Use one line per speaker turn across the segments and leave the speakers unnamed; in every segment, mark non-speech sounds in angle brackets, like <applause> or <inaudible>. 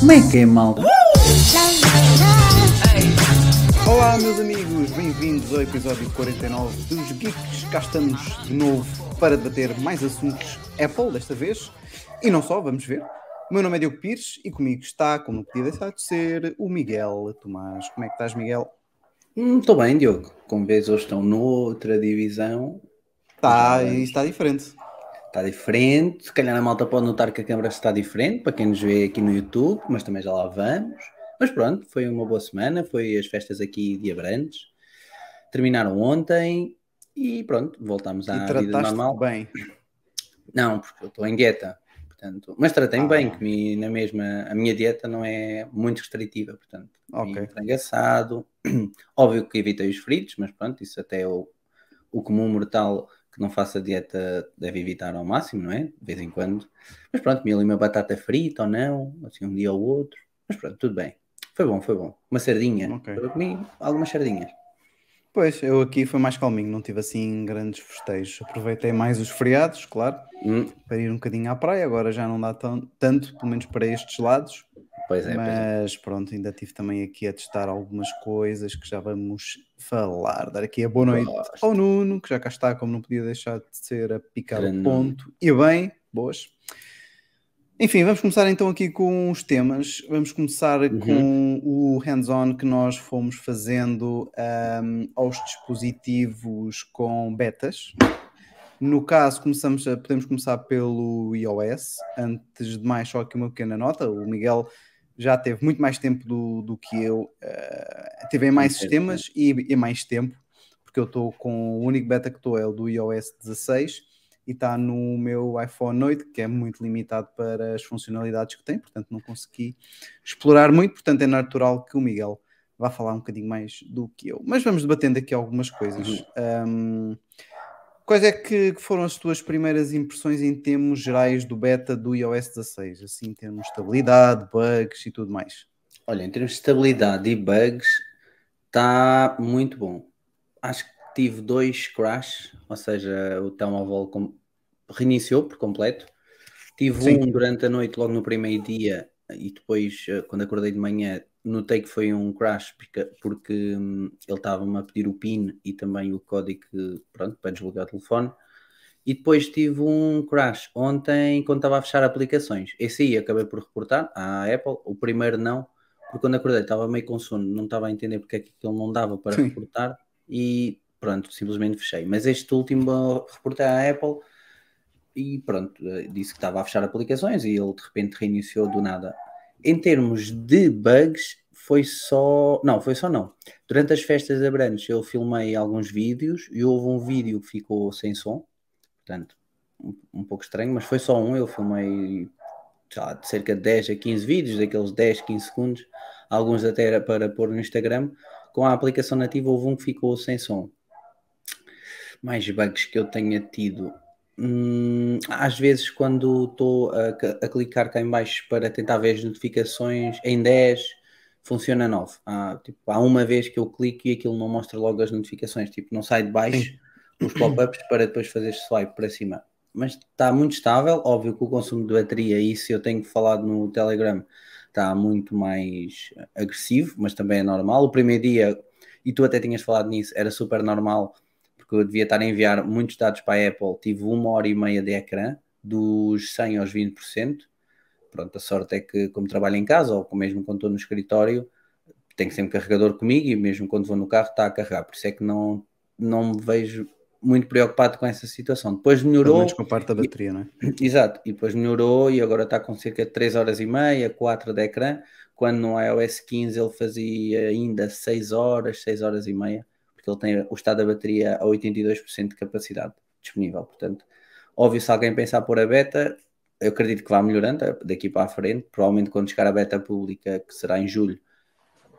Como é que é, malta?
Love.
Olá, meus amigos, bem-vindos ao episódio 49 dos Geeks. Cá estamos de novo para debater mais assuntos Apple, desta vez. E não só, vamos ver. O meu nome é Diogo Pires e comigo está, como não podia deixar de ser, o Miguel Tomás. Como é que estás, Miguel?
Estou bem, Diogo. Como vês, hoje estão noutra divisão.
Está, e está diferente.
Está diferente. Se calhar a malta pode notar que a câmera está diferente para quem nos vê aqui no YouTube, mas também já lá vamos. Mas pronto, foi uma boa semana. Foi as festas aqui de Abrantes. Terminaram ontem e pronto, voltamos à vida normal.
bem.
Não, porque eu estou em dieta. Portanto, mas tratei-me
Ah.
bem, comi na mesma. A minha dieta não é muito restritiva, portanto, comi
Ok.
frango assado. <clears throat> Óbvio que evitei os fritos, mas pronto, isso até é o, o comum mortal que não faça dieta deve evitar ao máximo, não é? De vez em quando. Mas pronto, comi ali uma batata frita ou não, assim um dia ou outro. Mas pronto, tudo bem. Foi bom, foi bom. Uma sardinha.
Ok.
Eu comi algumas sardinhas.
Pois, eu aqui foi mais calminho, não tive assim grandes festejos. Aproveitei mais os feriados, claro,
Hum,
para ir um bocadinho à praia. Agora já não dá tão, tanto, pelo menos para estes lados.
pois é, pois é.
Mas pronto, ainda tive também aqui a testar algumas coisas que já vamos falar. Dar aqui a boa noite
Gosto.
ao Nuno, que já cá está, como não podia deixar de ser a picar o ponto. E bem, boas. Enfim, vamos começar então aqui com os temas. Vamos começar
Uhum.
com o hands-on que nós fomos fazendo ahm, aos dispositivos com betas. No caso, começamos a- podemos começar pelo iOS. Antes de mais, só aqui uma pequena nota. O Miguel já teve muito mais tempo do, do que eu. eh, teve em mais sistemas e, e mais tempo, porque eu estou com o único beta que estou é o do iOS 16 e está no meu iPhone 8, que é muito limitado para as funcionalidades que tem, portanto não consegui explorar muito, portanto é natural que o Miguel vá falar um bocadinho mais do que eu. Mas vamos debatendo aqui algumas coisas. Ahm, quais é que foram as tuas primeiras impressões em termos gerais do beta do iOS 16? Assim, em termos de estabilidade, bugs e tudo mais.
Olha, em termos de estabilidade e bugs, está muito bom. Acho que tive dois crash, ou seja, o telemóvel reiniciou por completo. Tive
Sim.
um durante a noite, logo no primeiro dia, e depois, eh, quando acordei de manhã, notei que foi um crash porque, hum, ele estava-me a pedir o PIN e também o código pronto, para desligar o telefone. E depois tive um crash ontem quando estava a fechar aplicações. Esse aí acabei por reportar à Apple, o primeiro não, porque quando acordei estava meio com sono, não estava a entender porque é que aquilo não dava para
Sim.
reportar e pronto, simplesmente fechei. Mas este último eu reportei à Apple e pronto, eh, disse que estava a fechar aplicações e ele de repente reiniciou do nada. Em termos de bugs, foi só. Não, foi só não. Durante as festas de Abrantes eu filmei alguns vídeos e houve um vídeo que ficou sem som, portanto, um, um pouco estranho, mas foi só um. Eu filmei lá, de cerca de 10 a 15 vídeos, daqueles 10, 15 segundos, alguns até era para pôr no Instagram. Com a aplicação nativa houve um que ficou sem som. Mais bugs que eu tenha tido. Hum, às vezes, quando estou a, a clicar cá em baixo para tentar ver as notificações em 10, funciona 9. Há, tipo, há uma vez que eu clico e aquilo não mostra logo as notificações, tipo, não sai de baixo os pop-ups <clears throat> para depois fazer swipe para cima. Mas está muito estável, óbvio que o consumo de bateria, isso eu tenho falado no Telegram, está muito mais agressivo, mas também é normal. O primeiro dia, e tu até tinhas falado nisso, era super normal, porque eu devia estar a enviar muitos dados para a Apple, tive uma hora e meia de ecrã, dos 100 aos 20%. Pronto, a sorte é que, como trabalho em casa, ou mesmo quando estou no escritório, tenho sempre carregador comigo e mesmo quando vou no carro está a carregar, por isso é que não, não me vejo muito preocupado com essa situação. Depois
Pelo
melhorou,
menos com a parte da bateria, não é? <laughs>
Exato, e depois melhorou e agora está com cerca de 3 horas e meia, 4 de ecrã, quando no iOS 15 ele fazia ainda 6 horas, 6 horas e meia, porque ele tem o estado da bateria a 82% de capacidade disponível. Portanto, óbvio, se alguém pensar por a beta, eu acredito que vai melhorando daqui para a frente, provavelmente quando chegar a beta pública, que será em julho,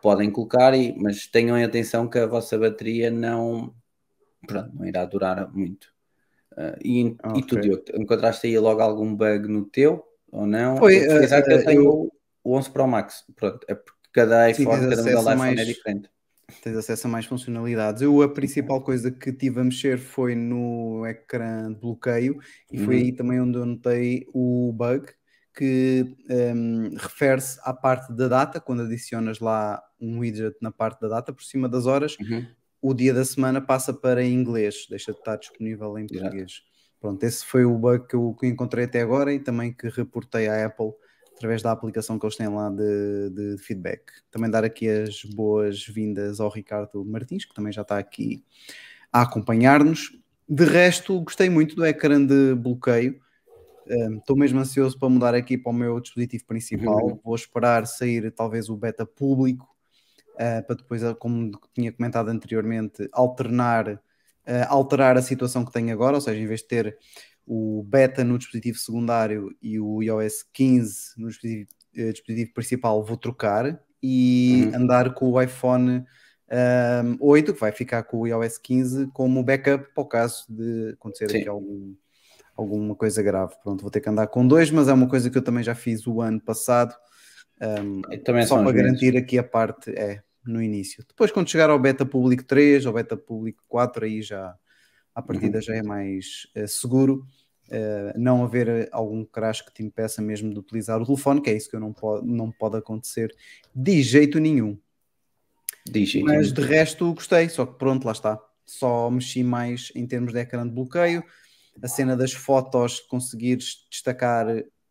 podem colocar, e, mas tenham atenção que a vossa bateria não, pronto, não irá durar muito. Uh, e, e tu. Diogo, encontraste aí logo algum bug no teu ou não?
Foi,
Eu,
uh,
eu tenho
eu-
o 11 Pro Max, pronto, é porque cada iPhone, cada modelo iPhone é
mais-
diferente.
Tens acesso a mais funcionalidades. Eu a principal coisa que tive a mexer foi no ecrã de bloqueio e foi
Uhum.
aí também onde eu notei o bug que hum, refere-se à parte da data, quando adicionas lá um widget na parte da data por cima das horas,
Uhum.
o dia da semana passa para inglês, deixa de estar disponível em
Exato.
português. Pronto, esse foi o bug que eu que encontrei até agora e também que reportei à Apple através da aplicação que eles têm lá de, de feedback. Também dar aqui as boas-vindas ao Ricardo Martins, que também já está aqui a acompanhar-nos. De resto, gostei muito do ecrã de bloqueio. Um, Estou mesmo ansioso para mudar aqui para o meu dispositivo principal.
Uhum.
Vou esperar sair talvez o beta público uh, para depois, como tinha comentado anteriormente, alternar, uh, alterar a situação que tenho agora, ou seja, em vez de ter o beta no dispositivo secundário e o iOS 15 no dispositivo, uh, dispositivo principal, vou trocar e
Uhum.
andar com o iPhone um, 8, que vai ficar com o iOS 15 como backup para o caso de acontecer
Sim.
aqui algum, alguma coisa grave. Pronto, vou ter que andar com dois, mas é uma coisa que eu também já fiz o ano passado. um,
E Também
só para
meses.
garantir aqui a parte é no início. Depois, quando chegar ao beta público 3 ou beta público 4, aí já a partida
Uhum.
já é mais eh, seguro. eh, não haver eh, algum crash que te impeça mesmo de utilizar o telefone, que é isso que eu não pode, não pode acontecer de jeito nenhum.
Diz, diz,
Mas
diz.
de resto gostei, só que pronto, lá está. Só mexi mais em termos de ecrã de bloqueio. A cena das fotos, conseguires destacar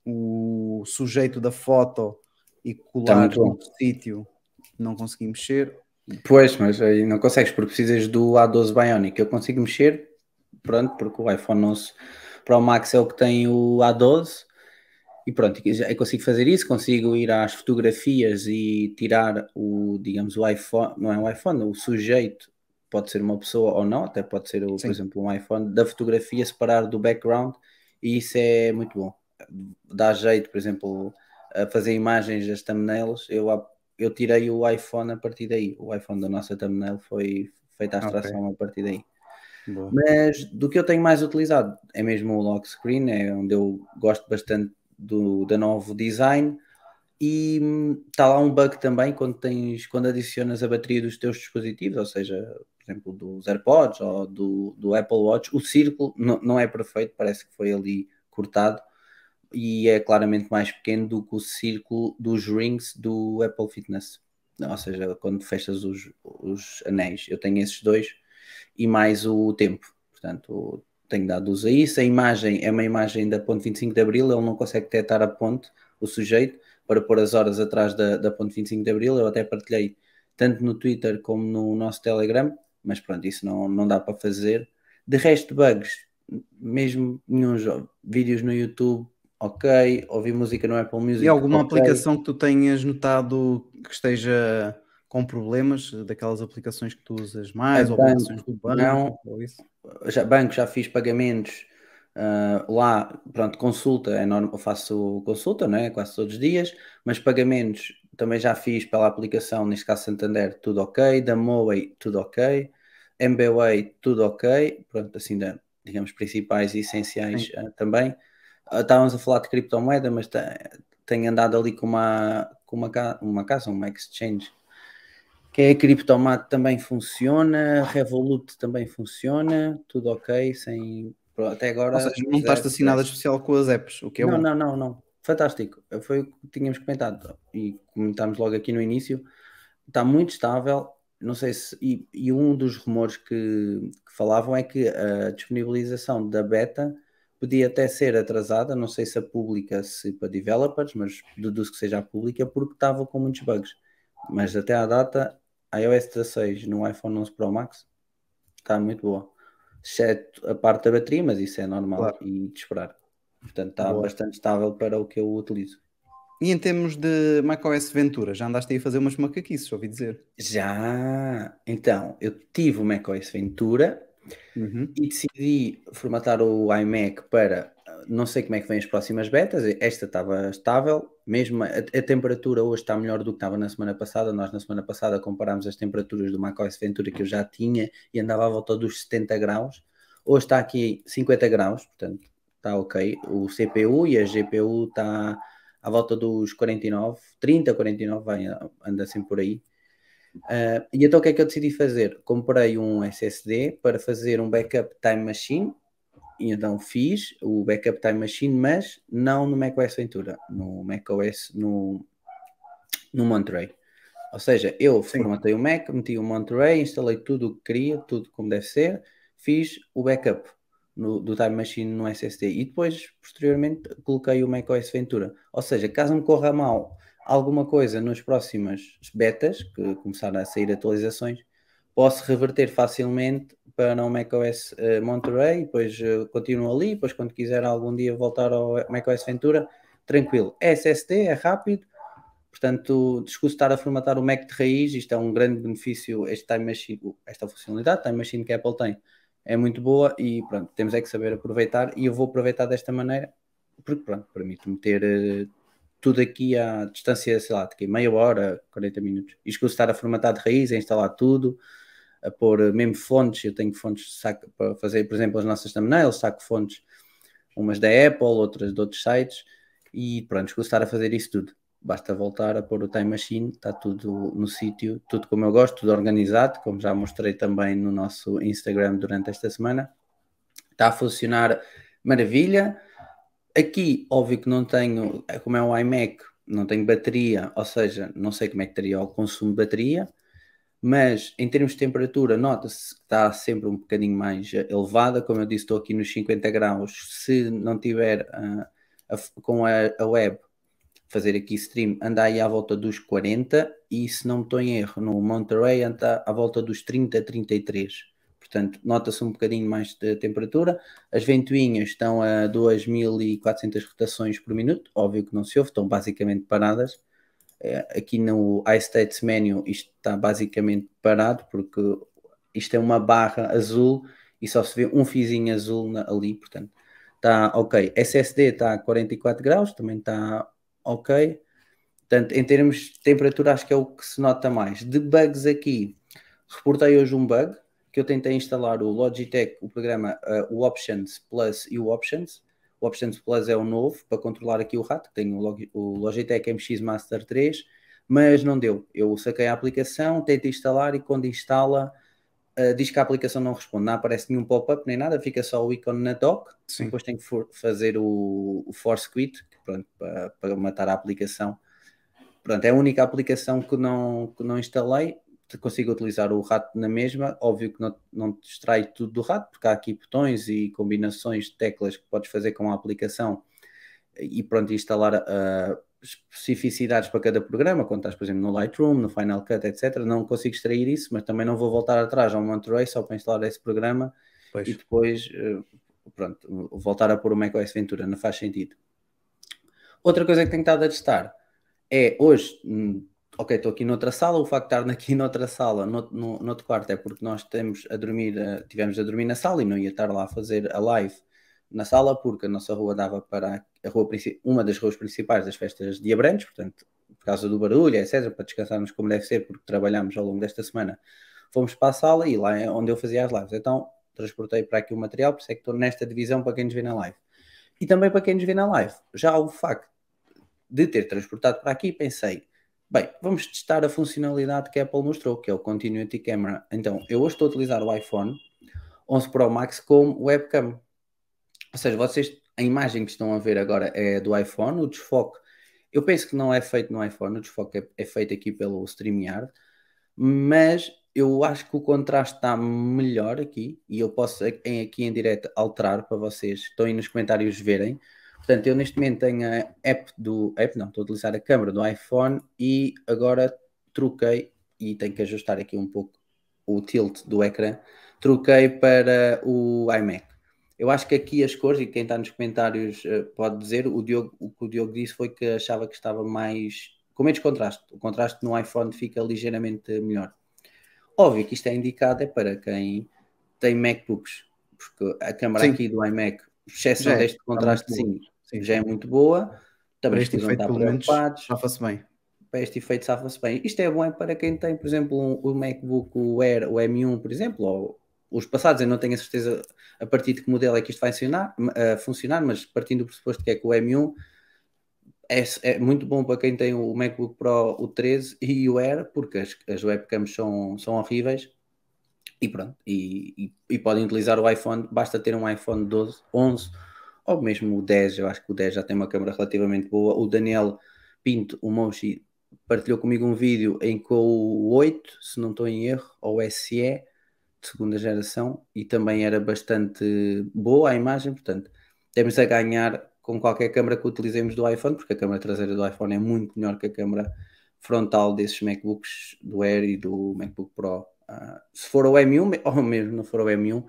o sujeito da foto e colar
Tá
no sítio, não consegui mexer.
Pois, mas aí não consegues porque precisas do A12 Bionic. Eu consigo mexer, pronto, porque o iPhone 11 Pro Max é o que tem o A12 e pronto, eu consigo fazer isso, consigo ir às fotografias e tirar o, digamos, o iPhone, não é um iPhone, o sujeito pode ser uma pessoa ou não, até pode ser, o,
Sim.
por exemplo, um iPhone, da fotografia separar do background e isso é muito bom. Dá jeito, por exemplo, a fazer imagens das thumbnails, eu, eu tirei o iPhone a partir daí. O iPhone da nossa thumbnail foi feita a extração a partir daí.
Boa.
Mas do que eu tenho mais utilizado é mesmo o lock screen, é onde eu gosto bastante do, da novo design. E está lá um bug também quando tens quando adicionas a bateria dos teus dispositivos, ou seja, por exemplo, dos AirPods ou do, do Apple Watch, o círculo não, não é perfeito, parece que foi ali cortado e é claramente mais pequeno do que o círculo dos rings do Apple Fitness. Ou seja, quando fechas os, os anéis, eu tenho esses dois e mais o tempo. Portanto, tenho dado uso a isso. A imagem é uma imagem da ponte 25 de Abril, ele não consegue detectar a ponte, o sujeito, para pôr as horas atrás da, da ponte 25 de Abril. Eu até partilhei tanto no Twitter como no nosso Telegram, mas pronto, isso não, não dá para fazer. De resto, bugs, mesmo nenhum jogo. Vídeos no YouTube, ok. Ouvir música no Apple Music.
E alguma
ok.
aplicação que tu tenhas notado que esteja com problemas, daquelas aplicações que tu usas mais,
É
ou
banco,
aplicações do banco,
não.
ou isso?
já, banco, já fiz pagamentos ah, lá, pronto, consulta, é normal, eu faço consulta, não é? Quase todos os dias, mas pagamentos também já fiz pela aplicação, neste caso Santander, tudo ok, da Moe, tudo ok, MBWay, tudo ok, pronto, assim, da- digamos, principais e essenciais ah, também. Ah, estávamos a falar de criptomoeda, mas tenho andado ali com uma, com uma, uma casa, uma exchange, que é a Criptomat também funciona, Revolut também funciona, tudo ok, sem até agora.
Ou seja, não estás assinado
stress.
especial com as apps, o que é
não,
bom.
não, não, não. Fantástico. Foi o que tínhamos comentado e comentámos logo aqui no início. Está muito estável. Não sei se. E, e um dos rumores que, que falavam é que a disponibilização da beta podia até ser atrasada. Não sei se a pública, se para developers, mas deduzo que seja a pública, porque estava com muitos bugs. Mas até à data, iOS 16 no iPhone 11 Pro Max está muito boa. Exceto a parte da bateria, mas isso é normal
Claro.
e de esperar. Portanto, está
Boa.
bastante estável para o que eu utilizo.
E em termos de macOS Ventura, já andaste aí a fazer umas macaquices, ouvi dizer.
Já, então, eu tive o macOS Ventura
Uhum.
e decidi formatar o iMac para, não sei como é que vem as próximas betas, esta estava estável, mesmo a, a temperatura hoje está melhor do que estava na semana passada, nós na semana passada comparámos as temperaturas do macOS Ventura que eu já tinha e andava à volta dos 70 graus, hoje está aqui 50 graus, portanto está ok, o CPU e a GPU está à volta dos 49, 30, 49, vai, anda sempre por aí. Uh, e então o que é que eu decidi fazer? Comprei um SSD para fazer um backup Time Machine então fiz o backup Time Machine, mas não no macOS Ventura, no macOS no, no Monterey. Ou seja, eu Sim. formatei o Mac, meti o Monterey, instalei tudo o que queria, tudo como deve ser, fiz o backup no, do Time Machine no SSD e depois, posteriormente, coloquei o macOS Ventura. Ou seja, caso me corra mal alguma coisa nas próximas betas, que começaram a sair atualizações, posso reverter facilmente para o macOS uh, Monterey, depois uh, continuo ali, depois quando quiser algum dia voltar ao macOS Ventura, tranquilo. É SSD, é rápido, portanto, discusso estar a formatar o Mac de raiz, isto é um grande benefício, este Time Machine, esta funcionalidade, Time Machine que a Apple tem, é muito boa e pronto, temos é que saber aproveitar e eu vou aproveitar desta maneira, porque pronto, permite-me ter uh, tudo aqui à distância, sei lá, de meia hora, 40 minutos. E escuso estar a formatar de raiz, a instalar tudo, a pôr mesmo fontes, eu tenho fontes saco, para fazer, por exemplo, as nossas thumbnails, saco fontes, umas da Apple, outras de outros sites, e pronto, estar a fazer isso tudo. Basta voltar a pôr o Time Machine, está tudo no sítio, tudo como eu gosto, tudo organizado, como já mostrei também no nosso Instagram durante esta semana. Está a funcionar maravilha. Aqui, óbvio que não tenho, como é um iMac, não tenho bateria, ou seja, não sei como é que teria o consumo de bateria, mas em termos de temperatura, nota-se que está sempre um bocadinho mais elevada. Como eu disse, estou aqui nos 50 graus. Se não tiver uh, a, com a, a, web, fazer aqui stream, anda aí à volta dos 40. E se não me estou em erro, no Monterey anda à volta dos 30, 33. Portanto, nota-se um bocadinho mais de temperatura. As ventoinhas estão a 2.400 rotações por minuto. Óbvio que não se ouve, estão basicamente paradas aqui no iStates menu isto está basicamente parado porque isto é uma barra azul e só se vê um fizinho azul na, ali, portanto está ok. SSD está a 44 graus, também está ok. Portanto, em termos de temperatura, acho que é o que se nota mais. De bugs aqui, reportei hoje um bug que eu tentei instalar o Logitech, o programa, uh, o Options Plus e o Options o Options Plus é o novo para controlar aqui o rato, tenho o Logitech MX Master 3, mas não deu. Eu saquei a aplicação, tentei instalar e quando instala uh, diz que a aplicação não responde, não aparece nenhum pop-up nem nada, fica só o ícone na dock, Sim. depois tenho que fazer o, o force quit pronto, para, para matar a aplicação. Pronto, é a única aplicação que não, que não instalei consigo utilizar o rato na mesma. Óbvio que não, não te extrai tudo do rato, porque há aqui botões e combinações de teclas que podes fazer com a aplicação e pronto, instalar uh, especificidades para cada programa, quando estás, por exemplo, no Lightroom, no Final Cut, etc. Não consigo extrair isso, mas também não vou voltar atrás ao Monterey só para instalar esse programa pois. e depois, uh, pronto, voltar a pôr o macOS Ventura, não faz sentido. Outra coisa que tenho estado a testar é hoje hum, ok, estou aqui noutra sala, o facto de estar aqui <laughs> noutra sala, no, no, no outro quarto, é porque nós temos a dormir, uh, tivemos a dormir na sala e não ia estar lá a fazer a live na sala, porque a nossa rua dava para a rua, uma das ruas principais das festas de Abrantes, portanto, por causa do barulho, etc., para descansarmos como deve ser, porque trabalhamos ao longo desta semana, fomos para a sala e lá é onde eu fazia as lives. Então, transportei para aqui o material, por isso é que estou nesta divisão para quem nos vê na live. E também para quem nos vê na live. Já o facto de ter transportado para aqui, pensei, Bem, vamos testar a funcionalidade que a Apple mostrou, que é o Continuity Camera. Então, eu hoje estou a utilizar o iPhone 11 Pro Max como webcam. Ou seja, vocês, a imagem que estão a ver agora é do iPhone, o desfoque, eu penso que não é feito no iPhone, o desfoque é, é feito aqui pelo StreamYard, mas eu acho que o contraste está melhor aqui e eu posso aqui em direto alterar para vocês, estão aí nos comentários verem. Portanto, eu neste momento tenho a app do. App não, estou a utilizar a câmera do iPhone e agora troquei e tenho que ajustar aqui um pouco o tilt do ecrã. Troquei para o iMac. Eu acho que aqui as cores, e quem está nos comentários uh, pode dizer, o, Diogo, o que o Diogo disse foi que achava que estava mais. com menos contraste. O contraste no iPhone fica ligeiramente melhor. Óbvio que isto é indicado é para quem tem MacBooks, porque a câmera aqui do iMac, exceção deste contraste, sim, Sim. já é muito boa. Também
este efeito, estar preocupados. Safa-se bem.
Para este efeito, safa-se bem. Isto é bom para quem tem, por exemplo, um, o MacBook o Air, o M1, por exemplo, ou os passados, eu não tenho a certeza a partir de que modelo é que isto vai funcionar, uh, funcionar mas partindo do pressuposto que é que o M1 é, é muito bom para quem tem o MacBook Pro, o 13 e o Air, porque as, as webcams são, são horríveis e pronto, e, e, e, podem utilizar o iPhone, basta ter um iPhone 12, 11 ou mesmo o 10, eu acho que o 10 já tem uma câmera relativamente boa. O Daniel Pinto, o Moshi, partilhou comigo um vídeo em que o 8, se não estou em erro, ou SE, de segunda geração, e também era bastante boa a imagem, portanto, temos a ganhar com qualquer câmera que utilizemos do iPhone, porque a câmera traseira do iPhone é muito melhor que a câmera frontal desses MacBooks do Air e do MacBook Pro. Uh, se for o M1, ou mesmo não for o M1,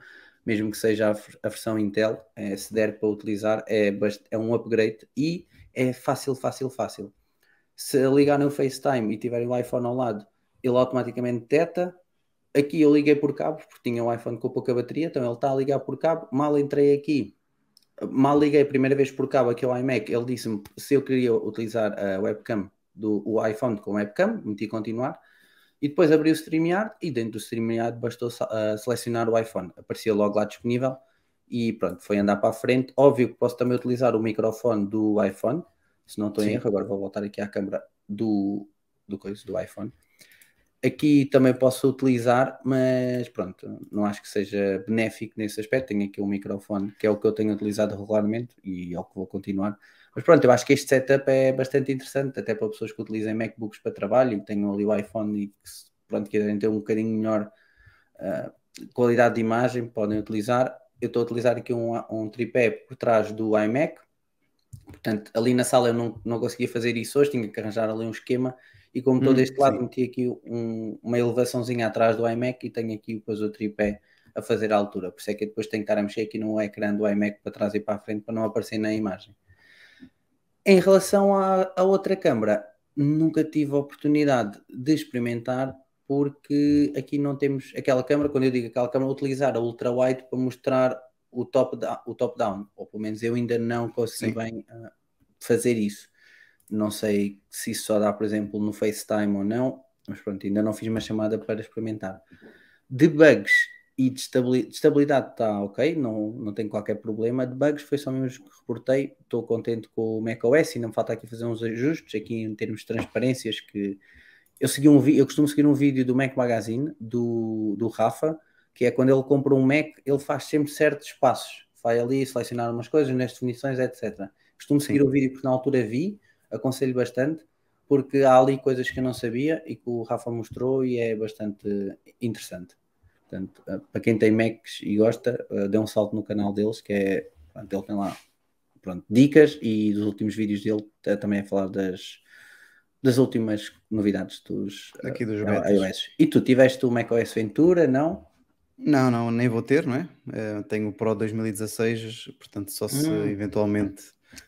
mesmo que seja a, versão Intel, é, se der para utilizar, é, é um upgrade e é fácil, fácil, fácil. Se ligar no FaceTime e tiver o iPhone ao lado, ele automaticamente detecta. Aqui eu liguei por cabo, porque tinha o iPhone com pouca bateria, então ele está a ligar por cabo. Mal entrei aqui, mal liguei a primeira vez por cabo aqui ao iMac, ele disse-me se eu queria utilizar a webcam do o iPhone com webcam, meti continuar, e depois abri o StreamYard e dentro do StreamYard bastou uh, selecionar o iPhone, aparecia logo lá disponível e pronto, foi andar para a frente. Óbvio que posso também utilizar o microfone do iPhone, se não estou em erro, agora vou voltar aqui à câmera do, do, coisa, do iPhone. Aqui também posso utilizar, mas pronto, não acho que seja benéfico nesse aspecto. Tenho aqui um microfone que é o que eu tenho utilizado regularmente e é o que vou continuar. Mas pronto, eu acho que este setup é bastante interessante, até para pessoas que utilizem MacBooks para trabalho e tenham ali o iPhone e que pronto, querem ter um bocadinho melhor uh, qualidade de imagem, podem utilizar. Eu estou a utilizar aqui um, um tripé por trás do iMac, portanto, ali na sala eu não, não conseguia fazer isso hoje, tinha que arranjar ali um esquema e como estou hum, deste lado, sim. meti aqui um, uma elevaçãozinha atrás do iMac e tenho aqui depois o tripé a fazer a altura. Por isso é que depois tenho que estar a mexer aqui no ecrã do iMac para trás e para a frente para não aparecer na imagem. Em relação à, à outra câmara, nunca tive a oportunidade de experimentar porque aqui não temos aquela câmara, quando eu digo aquela câmara, utilizar a ultra wide para mostrar o top, o top down, ou pelo menos eu ainda não consegui Sim. bem uh, fazer isso. Não sei se isso só dá, por exemplo, no FaceTime ou não, mas pronto, ainda não fiz uma chamada para experimentar. De bugs e de estabilidade está ok, não, não tenho qualquer problema. De bugs foi só mesmo que reportei. Estou contente com o macOS, ainda me falta aqui fazer uns ajustes aqui em termos de transparências que eu segui um eu costumo seguir um vídeo do Mac Magazine do, do Rafa, que é quando ele compra um Mac, ele faz sempre certos passos. Vai ali selecionar umas coisas nas definições, etc. Costumo seguir Sim. o vídeo porque na altura vi aconselho bastante, porque há ali coisas que eu não sabia e que o Rafa mostrou e é bastante interessante. Portanto, eh, para quem tem Macs e gosta, eh, dê um salto no canal deles, que é, pronto, ele tem lá pronto, dicas e dos últimos vídeos dele também a falar das, das últimas novidades dos,
eh, Aqui dos
uh, iOS. E tu tiveste o macOS Ventura, não?
Não, não, nem vou ter, não é? tenho o Pro 2016, portanto, só se hum. eventualmente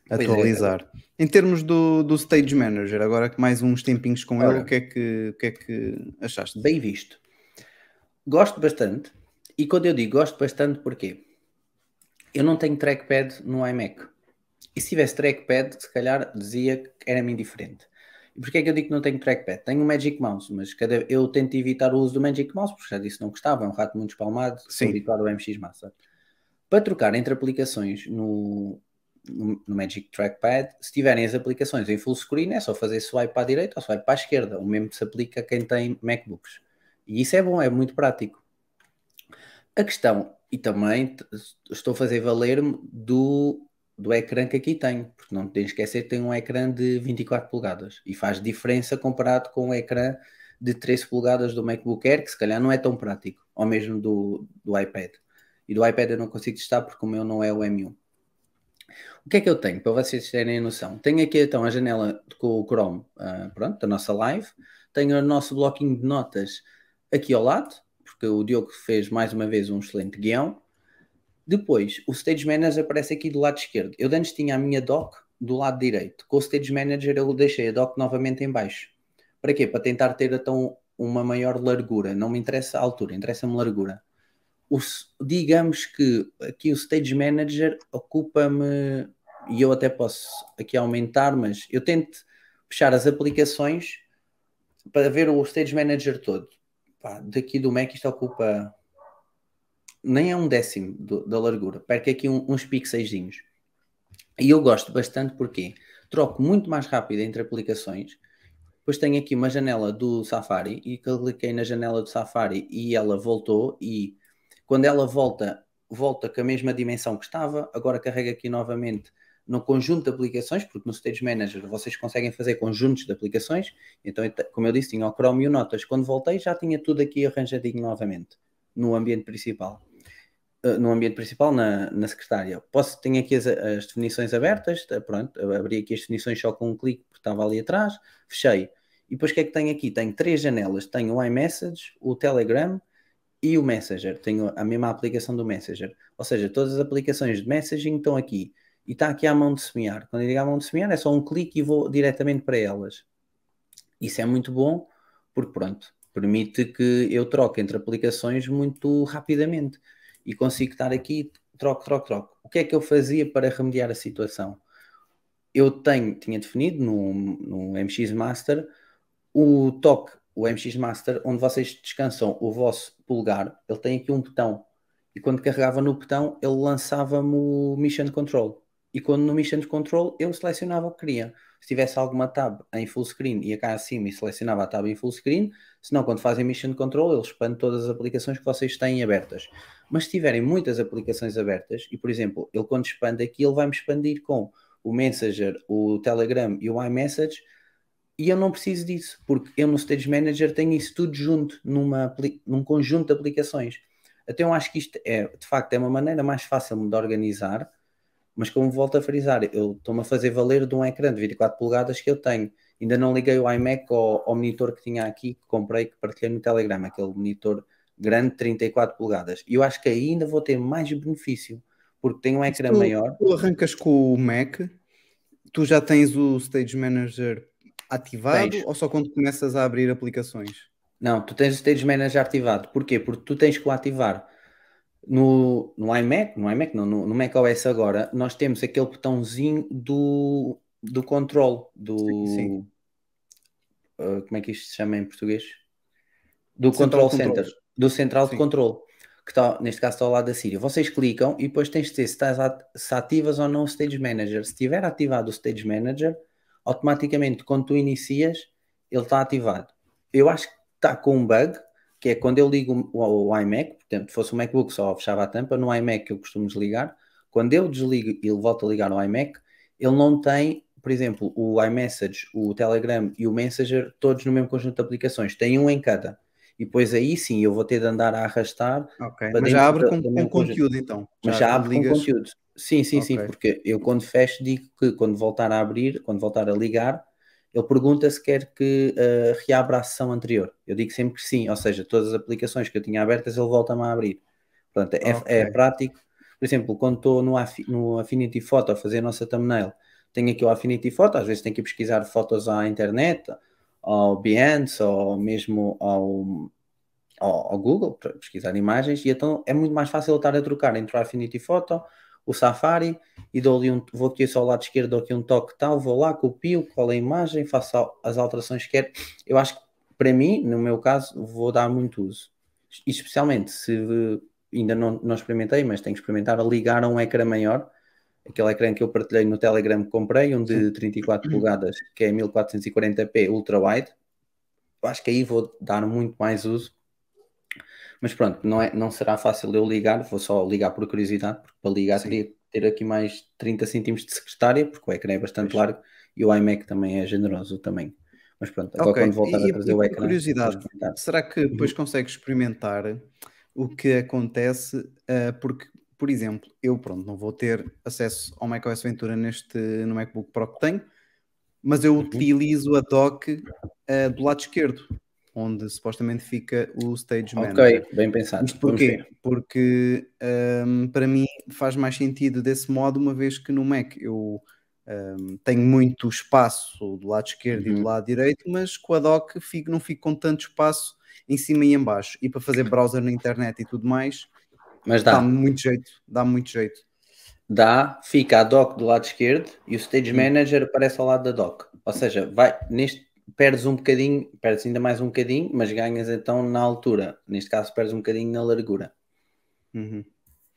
é, atualizar. É, em termos do, do Stage Manager, agora que mais uns tempinhos com Ora, ele, o que, é que, o que é que achaste?
Bem visto. Gosto bastante. E quando eu digo gosto bastante, porquê? Eu não tenho trackpad no iMac. E se tivesse trackpad, se calhar dizia que era-me indiferente. E porquê é que eu digo que não tenho trackpad? Tenho o Magic Mouse, mas cada... eu tento evitar o uso do Magic Mouse, porque já disse que não gostava, é um rato muito espalmado, sou habituado ao MX Master. Para trocar entre aplicações no, no, no, Magic Trackpad, se tiverem as aplicações em full screen, é só fazer swipe para a direita ou swipe para a esquerda. O mesmo se aplica a quem tem MacBooks. E isso é bom, é muito prático. A questão, e também estou a fazer valer-me do, do ecrã que aqui tenho, porque não tem que esquecer que tem um ecrã de 24 polegadas e faz diferença comparado com o ecrã de 13 polegadas do MacBook Air, que se calhar não é tão prático, ou mesmo do, do iPad. E do iPad eu não consigo testar porque o meu não é o M1. O que é que eu tenho, para vocês terem noção? Tenho aqui então a janela com o Chrome, uh, pronto, da nossa live. Tenho o nosso bloquinho de notas aqui ao lado, porque o Diogo fez mais uma vez um excelente guião. Depois, o Stage Manager aparece aqui do lado esquerdo. Eu antes tinha a minha doc do lado direito. Com o Stage Manager eu deixei a doc novamente em baixo. Para quê? Para tentar ter então uma maior largura. Não me interessa a altura, interessa-me largura o, digamos que aqui o Stage Manager ocupa-me, e eu até posso aqui aumentar, mas eu tento puxar as aplicações para ver o Stage Manager todo. Pá, daqui do Mac isto ocupa nem é um décimo do, da largura, perca aqui um, uns pixelzinhos. E eu gosto bastante porque troco muito mais rápido entre aplicações. Depois tenho aqui uma janela do Safari e cliquei na janela do Safari e ela voltou e quando ela volta, volta com a mesma dimensão que estava, agora carrega aqui novamente no conjunto de aplicações, porque no Stage Manager vocês conseguem fazer conjuntos de aplicações, então, como eu disse, tinha o Chrome e o Notas. Quando voltei, já tinha tudo aqui arranjadinho novamente, no ambiente principal. Uh, no ambiente principal, na, na secretária. Posso, tenho aqui as, as definições abertas, tá, pronto, abri aqui as definições só com um clique, porque estava ali atrás, fechei. E depois o que é que tenho aqui? Tenho três janelas, tenho o iMessage, o Telegram e o Messenger. Tenho a mesma aplicação do Messenger. Ou seja, todas as aplicações de messaging estão aqui e está aqui à mão de semear. Quando eu digo à mão de semear, é só um clique e vou diretamente para elas. Isso é muito bom, porque pronto, permite que eu troque entre aplicações muito rapidamente e consigo estar aqui, troco, troco, troco. O que é que eu fazia para remediar a situação? Eu tenho, tinha definido no, no MX Master o toque, o MX Master, onde vocês descansam o vosso polegar, ele tem aqui um botão. E quando carregava no botão, ele lançava-me o Mission Control e quando no Mission Control eu selecionava o que queria. Se tivesse alguma tab em full screen, ia cá acima e selecionava a tab em full screen, senão quando fazem Mission Control ele expande todas as aplicações que vocês têm abertas. Mas se tiverem muitas aplicações abertas, e por exemplo, ele quando expande aqui, ele vai-me expandir com o Messenger, o Telegram e o iMessage, e eu não preciso disso, porque eu no Stage Manager tenho isso tudo junto numa, num conjunto de aplicações. Até eu acho que isto é, de facto, é uma maneira mais fácil de organizar mas como volto a frisar, eu estou-me a fazer valer de um ecrã de 24 polegadas que eu tenho. Ainda não liguei o iMac ao, ao, monitor que tinha aqui, que comprei, que partilhei no Telegram, aquele monitor grande 34 polegadas. E eu acho que aí ainda vou ter mais benefício, porque tem um ecrã
tu,
maior.
Tu arrancas com o Mac, tu já tens o Stage Manager ativado tens. ou só quando começas a abrir aplicações?
Não, tu tens o Stage Manager ativado. Porquê? Porque tu tens que o ativar no, no iMac, no iMac não, no, no macOS agora, nós temos aquele botãozinho do, do control, do... Sim, sim. Uh, como é que isto se chama em português? Do Central Control Center, do Central sim. de Control, que está, neste caso está ao lado da Síria. Vocês clicam e depois tens de ter se, estás se ativas ou não o Stage Manager. Se tiver ativado o Stage Manager, automaticamente quando tu inicias, ele está ativado. Eu acho que está com um bug, que é quando eu ligo o, o iMac, portanto, fosse o MacBook só fechava a tampa, no iMac eu costumo desligar, quando eu desligo e ele volta a ligar no iMac, ele não tem, por exemplo, o iMessage, o Telegram e o Messenger todos no mesmo conjunto de aplicações, tem um em cada. E depois aí sim eu vou ter de andar a arrastar.
Ok, mas já abre com, com conteúdo então.
Mas já, já abre ligas... com conteúdo. Sim, sim, okay. sim, porque eu quando fecho digo que quando voltar a abrir, quando voltar a ligar, ele pergunta se quer que uh, reabra a sessão anterior. Eu digo sempre que sim, ou seja, todas as aplicações que eu tinha abertas ele volta-me a abrir. Portanto, é, okay. é, prático. Por exemplo, quando estou no, no Affinity Photo a fazer a nossa thumbnail, tenho aqui o Affinity Photo, às vezes tenho que pesquisar fotos à internet, ao Behance, ou mesmo ao, ao, ao Google, para pesquisar imagens, e então é muito mais fácil estar a trocar entre o Affinity Photo o Safari e dou-lhe um, vou aqui só ao lado esquerdo, dou aqui um toque tal, vou lá, copio, colo a imagem, faço as alterações que quero. Eu acho que para mim, no meu caso, vou dar muito uso. Especialmente se ainda não, não experimentei, mas tenho que experimentar ligar a um ecrã maior, aquele ecrã que eu partilhei no Telegram que comprei, um de 34 <clears throat> polegadas, que é 1440p ultra wide. Eu acho que aí vou dar muito mais uso mas pronto, não, é, não será fácil eu ligar, vou só ligar por curiosidade, porque para ligar Sim. teria ter aqui mais 30 centímetros de secretária, porque o ecrã é bastante largo e o iMac também é generoso também. Mas pronto, agora
okay.
quando voltar
e,
a trazer e, o ecrã.
curiosidade, será que depois uhum. consegues experimentar o que acontece? Uh, porque, por exemplo, eu pronto, não vou ter acesso ao macOS Ventura neste, no MacBook Pro que tenho, mas eu uhum. utilizo a dock uh, do lado esquerdo onde supostamente fica o Stage Manager.
Ok, bem pensado.
Isto porquê? Porque um, para mim faz mais sentido desse modo, uma vez que no Mac eu um, tenho muito espaço do lado esquerdo uhum. e do uhum. lado direito, mas com a dock fico, não fico com tanto espaço em cima e em baixo. E para fazer browser na internet e tudo mais,
mas dá.
dá muito jeito, dá muito jeito.
Dá, fica a dock do lado esquerdo e o Stage. Manager aparece ao lado da dock. Ou seja, vai neste perdes um bocadinho, perdes ainda mais um bocadinho, mas ganhas então na altura. Neste caso, perdes um bocadinho na largura.
Uhum.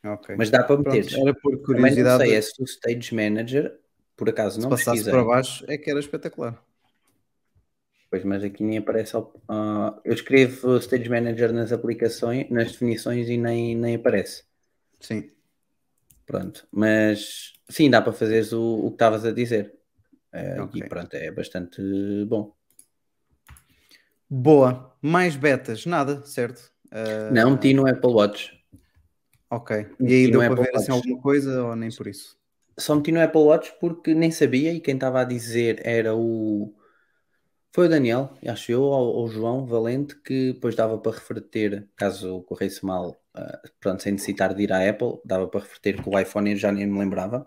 Okay.
Mas dá para meter.
Era por curiosidade.
Também não sei é se o Stage Manager por acaso
Se
não
passasse
pesquisei,
para baixo é que era espetacular.
pois, mas aqui nem aparece. ah, eu escrevo Stage Manager nas aplicações, nas definições e nem, nem aparece.
Sim.
Pronto, mas sim, dá para fazeres o, o que estavas a dizer. Eh,
Ok.
E pronto, é bastante bom.
Boa. Mais betas, nada, certo? Ah,
Não meti no Apple Watch.
Ok.
E
aí deu para
Apple
ver assim
Watch.
alguma coisa ou nem por isso?
Só meti no Apple Watch porque nem sabia e quem estava a dizer era o. Foi o Daniel, acho eu, ou o João Valente, que depois dava para reverter, caso corresse mal, ah, pronto, sem necessitar de ir à Apple, dava para reverter com o iPhone, eu já nem me lembrava.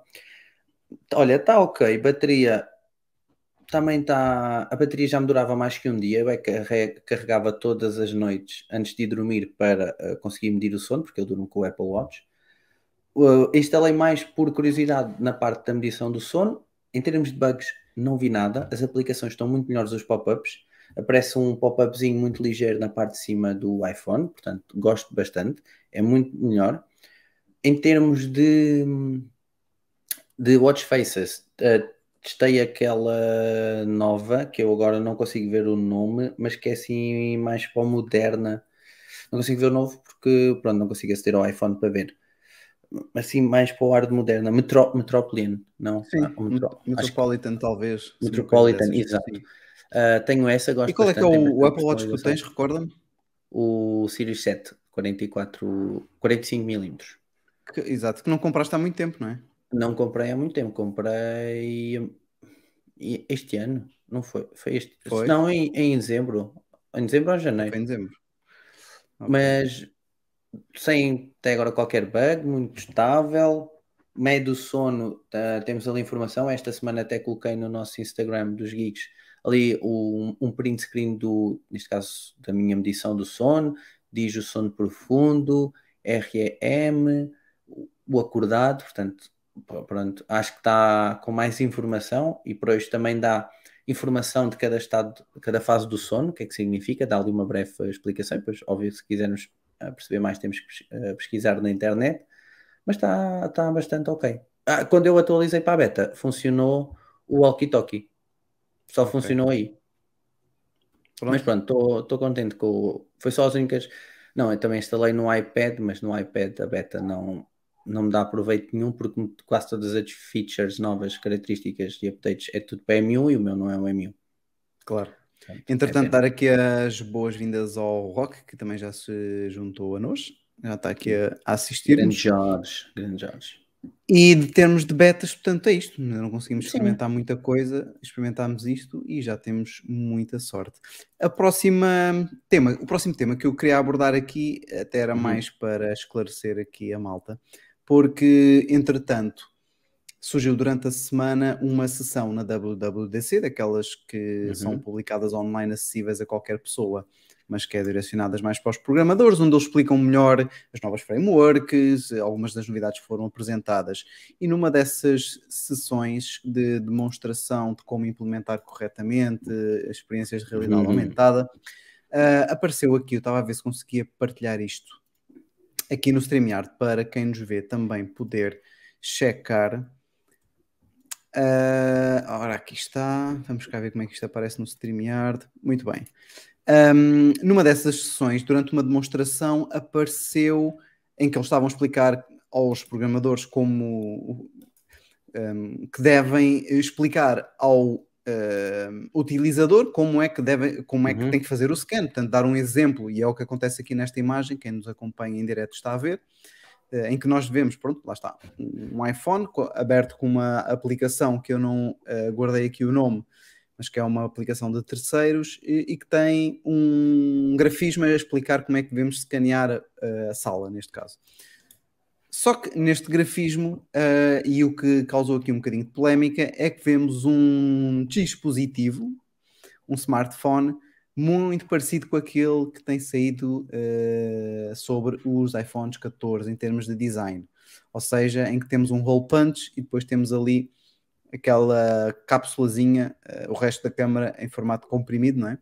Olha, está ok, bateria também está. A bateria já me durava mais que um dia, eu é carregava todas as noites antes de ir dormir para ah, conseguir medir o sono, porque eu durmo com o Apple Watch. Uh, instalei mais por curiosidade na parte da medição do sono. Em termos de bugs, não vi nada. As aplicações estão muito melhores os pop-ups. Aparece um pop-upzinho muito ligeiro na parte de cima do iPhone, portanto, gosto bastante. É muito melhor. Em termos de, de watch faces, uh, testei aquela nova, que eu agora não consigo ver o nome, mas que é assim mais para moderna. Não consigo ver o novo porque pronto, não consigo aceder ao iPhone para ver assim mais para o ar de moderna, Metro, Metropolitan, não?
Sim.
Ah, Metro- que-
Metropolitan, talvez.
Metropolitan, exato. ah, tenho essa, gosto
E qual é que é
bastante,
o, o
bastante
Apple Watch que tu tens? Recorda-me?
O Series 7, 44, 45 milímetros.
Exato, que não compraste há muito tempo, não é?
Não comprei há muito tempo, comprei este ano, não foi? Foi este?
Foi?
Não, em, em dezembro. Em dezembro ou janeiro.
Foi em dezembro.
Mas sem até agora qualquer bug, muito estável. Médio sono, tá, temos ali informação. Esta semana até coloquei no nosso Instagram dos Geeks ali um, um print screen do, neste caso, da minha medição do sono, diz o sono profundo, REM, o acordado, portanto, pronto, acho que está com mais informação e por hoje também dá informação de cada estado, cada fase do sono, o que é que significa, dá ali uma breve explicação, depois, óbvio, se quisermos ah, perceber mais, temos que ah, pesquisar na internet, mas está está bastante ok. Ah, quando eu atualizei para a beta, funcionou o walkie-talkie, só
Ok.
funcionou aí. Mas pronto, estou contente com. o- Foi só as únicas. Não, eu também instalei no iPad, mas no iPad a beta não, não me dá proveito nenhum, porque quase todas as features, novas características e updates é tudo para M1 e o meu não é um M1.
Claro.
Portanto,
Entretanto,
é
dar aqui as boas-vindas ao Rock, que também já se juntou a nós, já está aqui a, a
grande. Jorge, grande Jorge.
E de termos de betas, portanto, é isto. Não conseguimos
Sim.
experimentar muita coisa, experimentámos isto e já temos muita sorte. A próxima tema, o próximo tema que eu queria abordar aqui até era
Uhum.
mais para esclarecer aqui a malta, porque entretanto surgiu durante a semana uma sessão na WWDC, daquelas que
Uhum.
são publicadas online acessíveis a qualquer pessoa, mas que é direcionadas mais para os programadores, onde eles explicam melhor as novas frameworks, algumas das novidades foram apresentadas. E numa dessas sessões de demonstração de como implementar corretamente experiências de realidade
Uhum.
aumentada, ah, apareceu aqui, eu estava a ver se conseguia partilhar isto aqui no StreamYard para quem nos vê também poder checar. Ah, ora, aqui está. Vamos cá ver como é que isto aparece no StreamYard. Muito bem. Um, numa dessas sessões, durante uma demonstração, apareceu em que eles estavam a explicar aos programadores como um, que devem explicar ao um, utilizador como é que deve, como é que
Uhum.
tem que fazer o scan, portanto, dar um exemplo, e é o que acontece aqui nesta imagem, quem nos acompanha em direto está a ver, eh, em que nós vemos, pronto, lá está, um iPhone aberto com uma aplicação que eu não eh, guardei aqui o nome, mas que é uma aplicação de terceiros e, e que tem um grafismo a explicar como é que devemos escanear a sala, neste caso. Só que neste grafismo, eh, e o que causou aqui um bocadinho de polémica, é que vemos um dispositivo, um smartphone, muito parecido com aquele que tem saído eh, sobre os iPhones 14 em termos de design. Ou seja, em que temos um hole punch e depois temos ali aquela cápsulazinha, eh, o resto da câmara em formato comprimido, não é?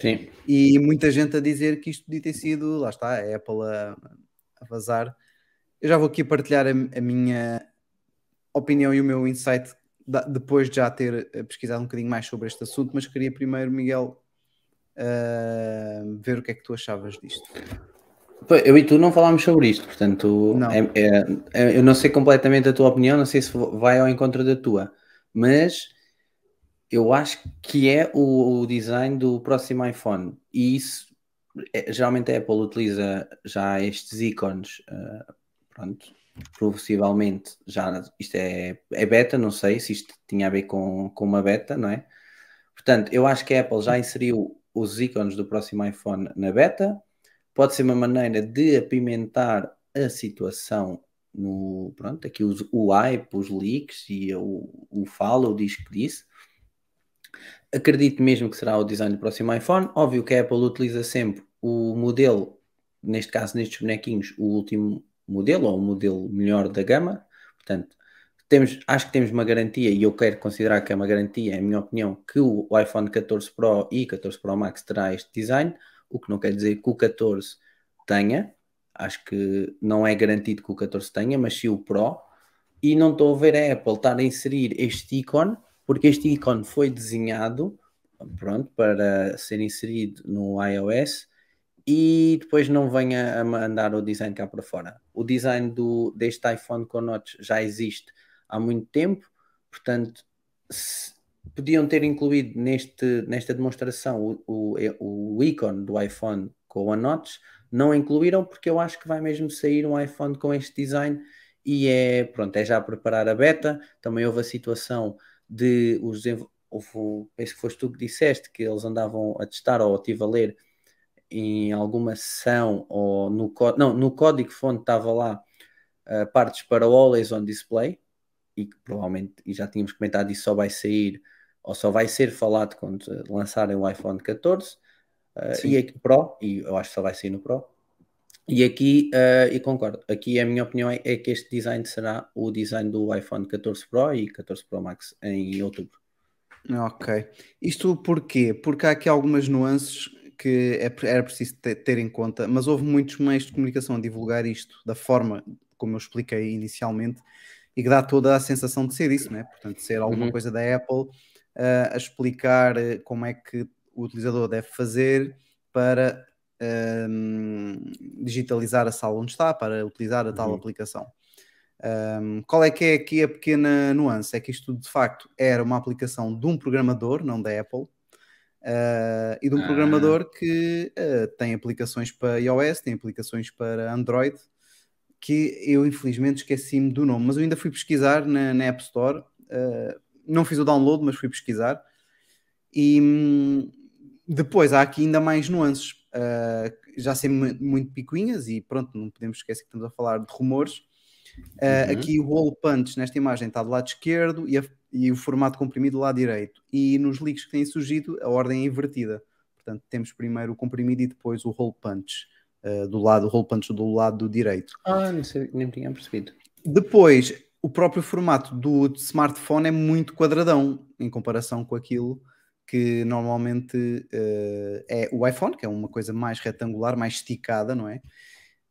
Sim.
E muita gente a dizer que isto podia ter sido, lá está, a Apple a, a vazar. Eu já vou aqui partilhar a, a minha opinião e o meu insight da- depois de já ter eh, pesquisado um bocadinho mais sobre este assunto, mas queria primeiro, Miguel, ah, ver o que é que tu achavas disto.
Eu e tu não falámos sobre isto, portanto,
Não.
é- é- é- eu não sei completamente a tua opinião, não sei se vai ao encontro da tua, mas eu acho que é o, o design do próximo iPhone e isso é- geralmente a Apple utiliza já estes ícones, ah, pronto, possivelmente já isto é, é beta, não sei se isto tinha a ver com, com uma beta, não é? Portanto, eu acho que a Apple já inseriu os ícones do próximo iPhone na beta. Pode ser uma maneira de apimentar a situação no. Pronto, aqui os, o hype, os leaks e o, o follow diz que disse. Acredito mesmo que será o design do próximo iPhone. Óbvio que a Apple utiliza sempre o modelo, neste caso, nestes bonequinhos, o último modelo ou o modelo melhor da gama. Portanto, temos, acho que temos uma garantia, e eu quero considerar que é uma garantia, é a minha opinião, que o iPhone 14 Pro e 14 Pro Max terá este design, o que não quer dizer que o 14 tenha, acho que não é garantido que o 14 tenha, mas sim o Pro, e não estou a ver a Apple estar a inserir este ícone, porque este ícone foi desenhado, pronto, para ser inserido no iOS, e depois não venha a mandar o design cá para fora. O design do, deste iPhone com notch já existe há muito tempo, portanto, podiam ter incluído neste, nesta demonstração o, o, o ícone do iPhone com a notch, não incluíram porque eu acho que vai mesmo sair um iPhone com este design e é, pronto, é já preparar a beta. Também houve a situação de os houve- penso que foste tu que disseste que eles andavam a testar ou estive a ler em alguma sessão ou no código, não, no código fonte estava lá uh, partes para o Always on Display e que provavelmente, e já tínhamos comentado, isso só vai sair ou só vai ser falado quando lançarem o iPhone 14 uh,
Sim.
e aqui Pro, e eu acho que só vai sair no Pro. E aqui, uh, e concordo, aqui a minha opinião é, é que este design será o design do iPhone 14 Pro e 14 Pro Max em outubro.
Ok. Isto porquê? Porque há aqui algumas nuances que é- era preciso te- ter em conta, mas houve muitos meios de comunicação a divulgar isto da forma como eu expliquei inicialmente e que dá toda a sensação de ser isso, né? Portanto, ser alguma
Uhum.
coisa da Apple ah, a explicar eh, como é que o utilizador deve fazer para ahm, digitalizar a sala onde está, para utilizar a tal
Uhum.
aplicação. Um, qual é que é aqui a pequena nuance? É que isto de facto era uma aplicação de um programador, não da Apple, uh, e de um
Ah.
programador que uh, tem aplicações para iOS, tem aplicações para Android, que eu infelizmente esqueci-me do nome, mas eu ainda fui pesquisar na, na App Store, uh, não fiz o download, mas fui pesquisar, e hum, depois há aqui ainda mais nuances. Já sei mu- muito picuinhas e pronto, não podemos esquecer que estamos a falar de rumores. Uh,
Uhum.
Aqui o hole punch nesta imagem está do lado esquerdo e, a- e o formato comprimido do lado direito. E nos leaks que têm surgido, a ordem é invertida. Portanto, temos primeiro o comprimido e depois o hole punch uh, do lado, o hole punch do lado direito.
Ah, não sei, nem tinha percebido.
Depois, o próprio formato do smartphone é muito quadradão em comparação com aquilo que normalmente eh, é o iPhone, que é uma coisa mais retangular, mais esticada, não é?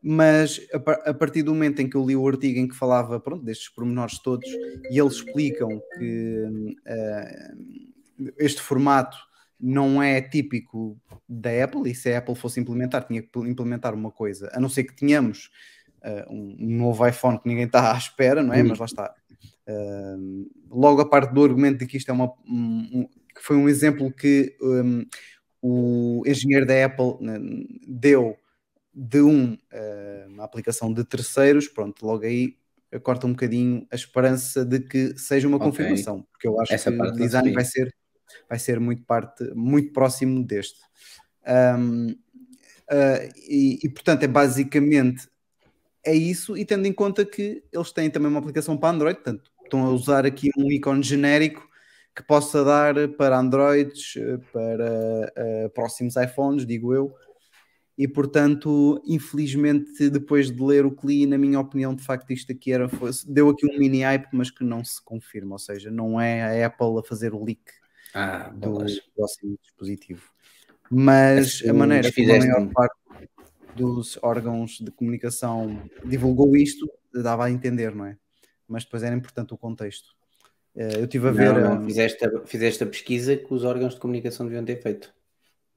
Mas a, par- a partir do momento em que eu li o artigo em que falava pronto, destes pormenores todos e eles explicam que eh, este formato não é típico da Apple e se a Apple fosse implementar, tinha que implementar uma coisa, a não ser que tenhamos uh, um, novo iPhone que ninguém está à espera, não é?
Uhum.
Mas lá está. Uh, logo a parte do argumento de que isto é uma um, um- que foi um exemplo que um, o engenheiro da Apple né, deu de um, uh, uma aplicação de terceiros, pronto, logo aí corta um bocadinho a esperança de que seja uma
Ok.
confirmação, porque eu acho
Essa
que o
não
design vai ser, vai ser muito parte, muito próximo deste. Um, uh, e, e, portanto é basicamente é isso, e tendo em conta que eles têm também uma aplicação para Android, portanto estão a usar aqui um ícone genérico que possa dar para Androids, eh, para eh, próximos iPhones, digo eu. E portanto, infelizmente, depois de ler o CLI, na minha opinião, de facto, isto aqui era, foi- deu aqui um mini hype, mas que não se confirma, ou seja, não é a Apple a fazer o leak
Ah,
do
bolas.
próximo dispositivo. Mas
Assim,
a maneira como a maior parte dos órgãos de comunicação divulgou isto dava a entender, não é? Mas depois era importante o contexto. Eh, eu estive a ver.
não,
um,
fizeste, a, fizeste a pesquisa que os órgãos de comunicação deviam ter feito.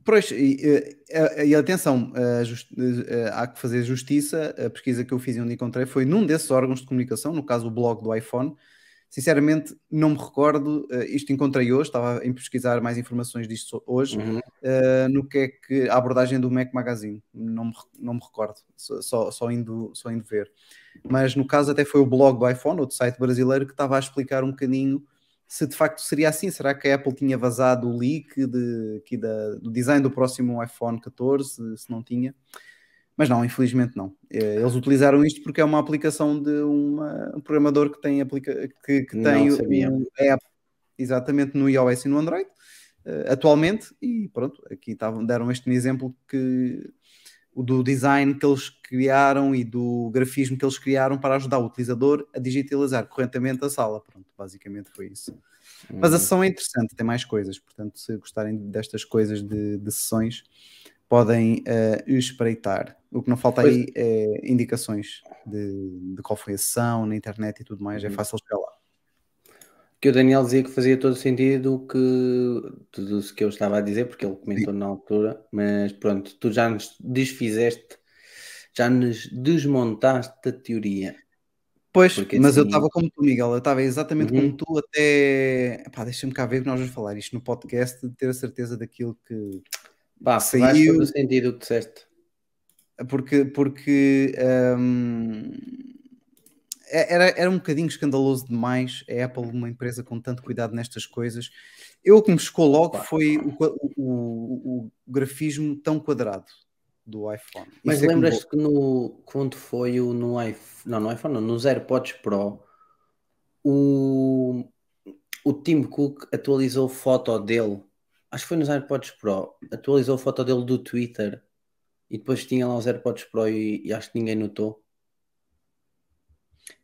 Pois, e, e- e atenção, a jus- eh, há que fazer justiça. A pesquisa que eu fiz e onde encontrei foi num desses órgãos de comunicação, no caso o blog do iPhone. Sinceramente, não me recordo. eh, Isto encontrei hoje, estava em pesquisar mais informações disto hoje.
Uhum.
eh, no que é que a abordagem do Mac Magazine, não me, não me recordo, só, só indo, só indo ver. Mas no caso, até foi o blog do iPhone, outro site brasileiro, que estava a explicar um bocadinho se de facto seria assim. Será que a Apple tinha vazado o leak de, aqui da- do design do próximo iPhone 14? Se não tinha. Mas não, infelizmente não. Eh, Eles utilizaram isto porque é uma aplicação de uma- um programador que tem, aplica que, que tem o app exatamente no iOS e no Android eh, atualmente. E pronto, aqui estavam, deram este exemplo que do design que eles criaram e do grafismo que eles criaram para ajudar o utilizador a digitalizar corretamente a sala. Pronto, basicamente foi isso. Mas a
Uhum.
sessão é interessante, tem mais coisas. Portanto, se gostarem destas coisas de, de sessões, podem eh, espreitar. O que não falta
Pois.
aí é indicações de, de qual foi a sessão na internet e tudo mais. É
Uhum.
fácil chegar lá.
Que o Daniel dizia que fazia todo sentido que tudo o que eu estava a dizer, porque ele comentou na altura, mas pronto, tu já nos desfizeste, já nos desmontaste a teoria.
Pois,
Porque
mas eu
assim-
estava como tu, Miguel. Eu estava exatamente
Uhum.
como tu até. Epá, deixa-me cá ver que nós vamos falar isto no podcast, de ter a certeza daquilo que.
Pá,
Saiu-
todo o sentido o que disseste.
Porque, porque hum, era, era um bocadinho escandaloso demais a Apple, uma empresa com tanto cuidado nestas coisas. Eu o que me chocou logo foi o, o- o- o grafismo tão quadrado do iPhone.
Mas
Isso é
lembras-te que no, quando foi o no iPhone, não, no iPhone não, nos AirPods Pro, o, o Tim Cook atualizou foto dele, acho que foi nos AirPods Pro, atualizou foto dele do Twitter e depois tinha lá os AirPods Pro e, e acho que ninguém notou.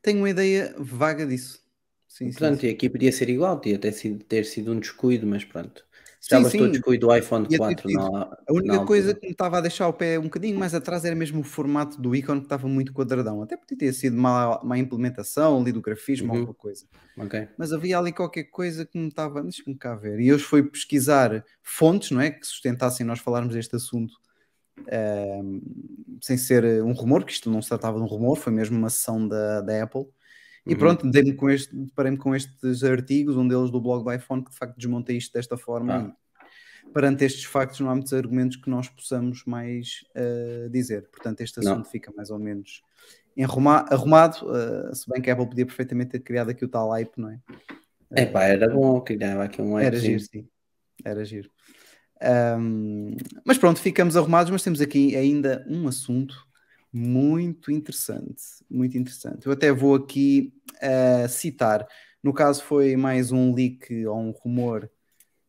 Tenho uma ideia vaga disso. Sim,
Portanto,
sim.
e aqui podia ser igual, podia ter sido, ter sido um descuido, mas pronto. Já
Sim,
bastou
sim.
o descuido do iPhone
Ia ter
4
sido.
na,
A única
na
coisa que me estava a deixar o pé um bocadinho mais atrás era mesmo o formato do ícone que estava muito quadradão. Até podia ter sido má, má implementação ali do grafismo ou
Uhum.
alguma coisa.
Ok.
Mas havia ali qualquer coisa que me estava. Deixa-me cá ver. E hoje foi pesquisar fontes, não é? Que sustentassem nós falarmos deste assunto sem ser um rumor, porque isto não se tratava de um rumor, foi mesmo uma sessão da, da Apple. E
Uhum.
pronto, dei-me com este, deparei-me com estes artigos, um deles do blog do iPhone, que de facto desmonta isto desta forma.
Ah.
E perante estes factos, não há muitos argumentos que nós possamos mais eh, dizer. Portanto, este
Não.
assunto fica mais ou menos enruma- arrumado, eh, se bem que a Apple podia perfeitamente ter criado aqui o tal hype, não é?
Epá, era bom, criava aqui um
Era
hypezinho.
giro, sim. Era giro. Ahm, mas pronto, ficamos arrumados, mas temos aqui ainda um assunto muito interessante. Muito interessante. Eu até vou aqui ah, citar. No caso, foi mais um leak ou um rumor.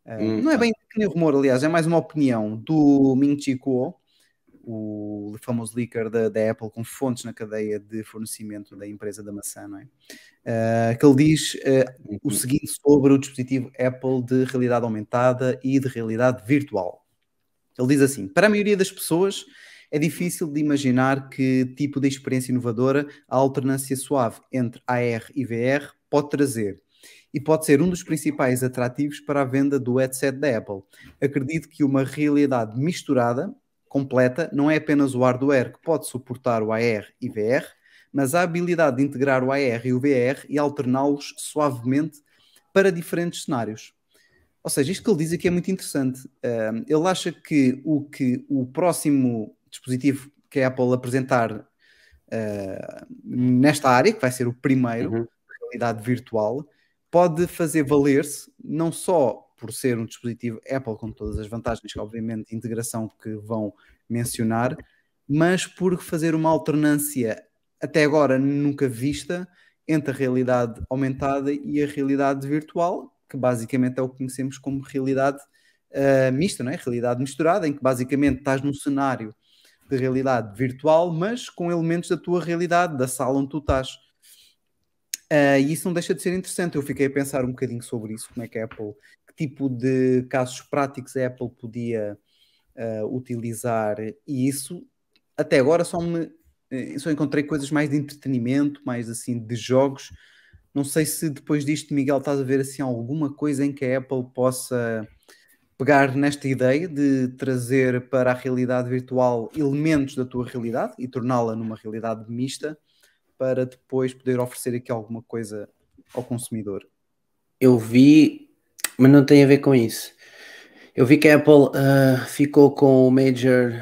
ah,
Hum,
não é
ah.
bem nem rumor, aliás, é mais uma opinião do Ming Chi Kuo, o famoso leaker da, da Apple com fontes na cadeia de fornecimento da empresa da maçã, não é? Ah, que ele diz ah, o seguinte sobre o dispositivo Apple de realidade aumentada e de realidade virtual. Ele diz assim: para a maioria das pessoas é difícil de imaginar que tipo de experiência inovadora a alternância suave entre AR e VR pode trazer. E pode ser um dos principais atrativos para a venda do headset da Apple. Acredito que uma realidade misturada, completa, não é apenas o hardware que pode suportar o AR e VR, mas a habilidade de integrar o AR e o VR e alterná-los suavemente para diferentes cenários. Ou seja, isto que ele diz aqui é muito interessante. Um, ele acha que o que o próximo dispositivo que a Apple apresentar uh, nesta área, que vai ser o primeiro,
Uhum.
realidade virtual, pode fazer valer-se não só por ser um dispositivo Apple com todas as vantagens, obviamente, de integração que vão mencionar, mas por fazer uma alternância até agora nunca vista entre a realidade aumentada e a realidade virtual, que basicamente é o que conhecemos como realidade uh, mista, não é? Realidade misturada, em que basicamente estás num cenário de realidade virtual, mas com elementos da tua realidade, da sala onde tu estás. Uh, e isso não deixa de ser interessante. Eu fiquei a pensar um bocadinho sobre isso, como é que a Apple, que tipo de casos práticos a Apple podia uh, utilizar, e isso até agora só me só encontrei coisas mais de entretenimento, mais assim de jogos, Não sei se depois disto, Miguel, estás a ver assim alguma coisa em que a Apple possa pegar nesta ideia de trazer para a realidade virtual elementos da tua realidade e torná-la numa realidade mista para depois poder oferecer aqui alguma coisa ao consumidor.
Eu vi, mas não tem a ver com isso. Eu vi que a Apple uh, ficou com o Major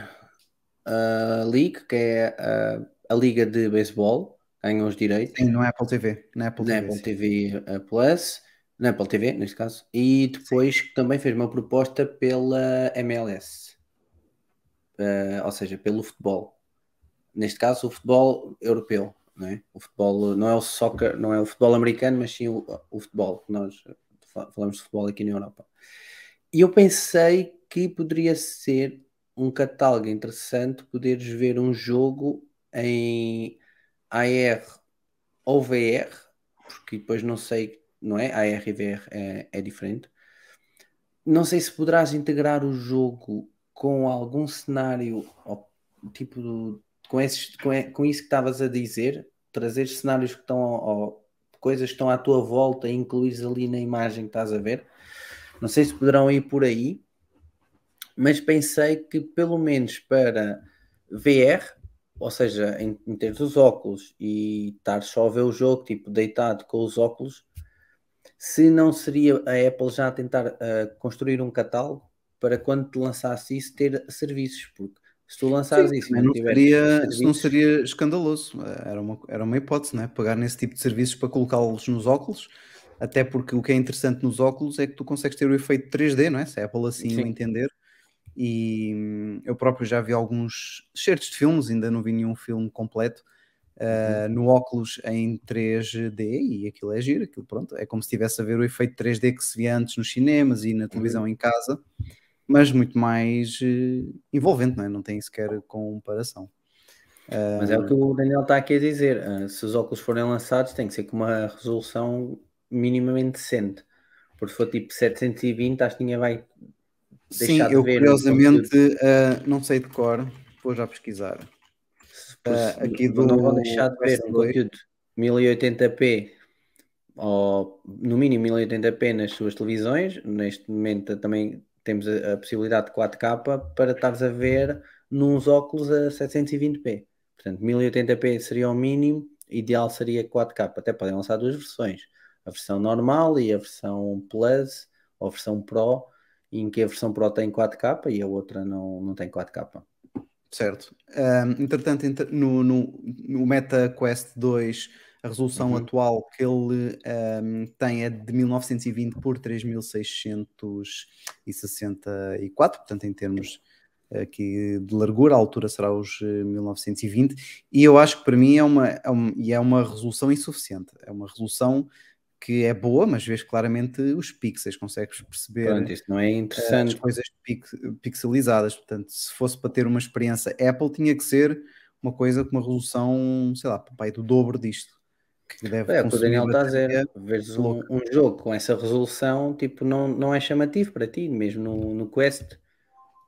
uh, League, que é uh, a liga de beisebol, ganhou os direitos.
Sim, no Apple TV. Na Apple
na
TV,
Apple
sim.
TV Plus, na Apple TV, neste caso, e depois também fez uma proposta pela MLS, uh, ou seja, pelo futebol. Neste caso, o futebol europeu, não é? O futebol não é o soccer, não é o futebol americano, mas sim o, o futebol, que nós falamos de futebol aqui na Europa. E eu pensei que poderia ser um catálogo interessante poderes ver um jogo em AR ou VR, porque depois não sei, não é? AR e VR é, é diferente. Não sei se poderás integrar o jogo com algum cenário, tipo, do, com, esses, com, com isso que estavas a dizer, trazer cenários que estão, ou, coisas que estão à tua volta e incluís ali na imagem que estás a ver. Não sei se poderão ir por aí, mas pensei que pelo menos para VR, ou seja, em, em ter os óculos e estar só a ver o jogo, tipo deitado com os óculos, se não seria a Apple já a tentar uh, construir um catálogo para quando te lançasse isso ter serviços, porque se tu lançares
Sim,
isso,
não, seria, não seria escandaloso, era uma, era uma hipótese, não é? Pegar nesse tipo de serviços para colocá-los nos óculos, até porque o que é interessante nos óculos é que tu consegues ter o efeito 3D, não é? Se a Apple assim Sim. entender. E hum, eu próprio já vi alguns certos de filmes, ainda não vi nenhum filme completo, uh, no óculos em 3D e aquilo é giro, aquilo pronto, é como se estivesse a ver o efeito 3D que se via antes nos cinemas e na televisão uhum. em casa, mas muito mais uh, envolvente, não é? Não tem sequer comparação.
Mas é o que o Daniel está aqui a dizer. Uh, se os óculos forem lançados, tem que ser com uma resolução minimamente decente. Porque se for tipo 720, acho que ninguém vai
Sim, eu curiosamente uh, não sei de cor, vou já pesquisar.
Uh, aqui do, não vão deixar de ver um conteúdo 1080p ou no mínimo 1080p nas suas televisões. Neste momento também temos a, a possibilidade de 4K para estares a ver nos óculos a 720p. Portanto, 1080p seria o mínimo, ideal seria 4K. Até podem lançar duas versões: a versão normal e a versão Plus ou a versão Pro, em que a versão Pro tem 4K e a outra não, não tem 4K.
Certo. Um, entretanto, no, no, no Meta Quest 2, a resolução uhum. atual que ele um, tem é de 1920 por 3664, portanto, em termos aqui de largura, a altura será os 1920, eh, e eu acho que para mim é uma, é uma, é uma resolução insuficiente. É uma resolução que é boa, mas vês claramente os pixels, consegues perceber
Pronto, isso não é interessante.
as coisas pixelizadas. Portanto, se fosse para ter uma experiência Apple, tinha que ser uma coisa com uma resolução, sei lá, pai, do dobro disto.
Que deve é, o que o Daniel está a dizer, veres um, um, jogo com essa resolução, tipo, não, não é chamativo para ti, mesmo no, no Quest,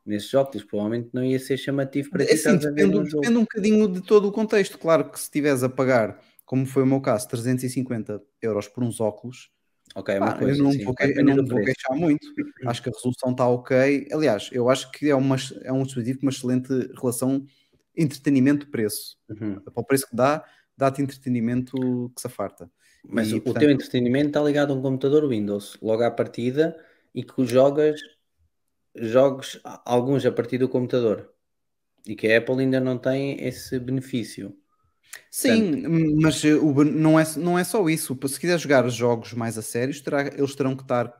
nesses jogos, provavelmente não ia ser chamativo para
é
ti.
Assim, depende, um depende um bocadinho de todo o contexto. Claro que se estiveres a pagar como foi o meu caso, 350 euros por uns óculos.
Ok, é uma pá, coisa,
eu não,
sim,
vou, eu não vou queixar muito. Acho que a resolução está ok. Aliás, eu acho que é, uma, é um dispositivo com uma excelente relação entretenimento-preço.
Uhum.
Para o preço que dá, dá-te entretenimento que se afarta.
Mas e, o portanto, teu entretenimento está ligado a um computador Windows, logo à partida, e que jogas jogos, alguns a partir do computador. E que a Apple ainda não tem esse benefício.
Sim, Portanto, mas eh, o, não, é, não é só isso. Se quiser jogar jogos mais a sérios, terá, eles terão que estar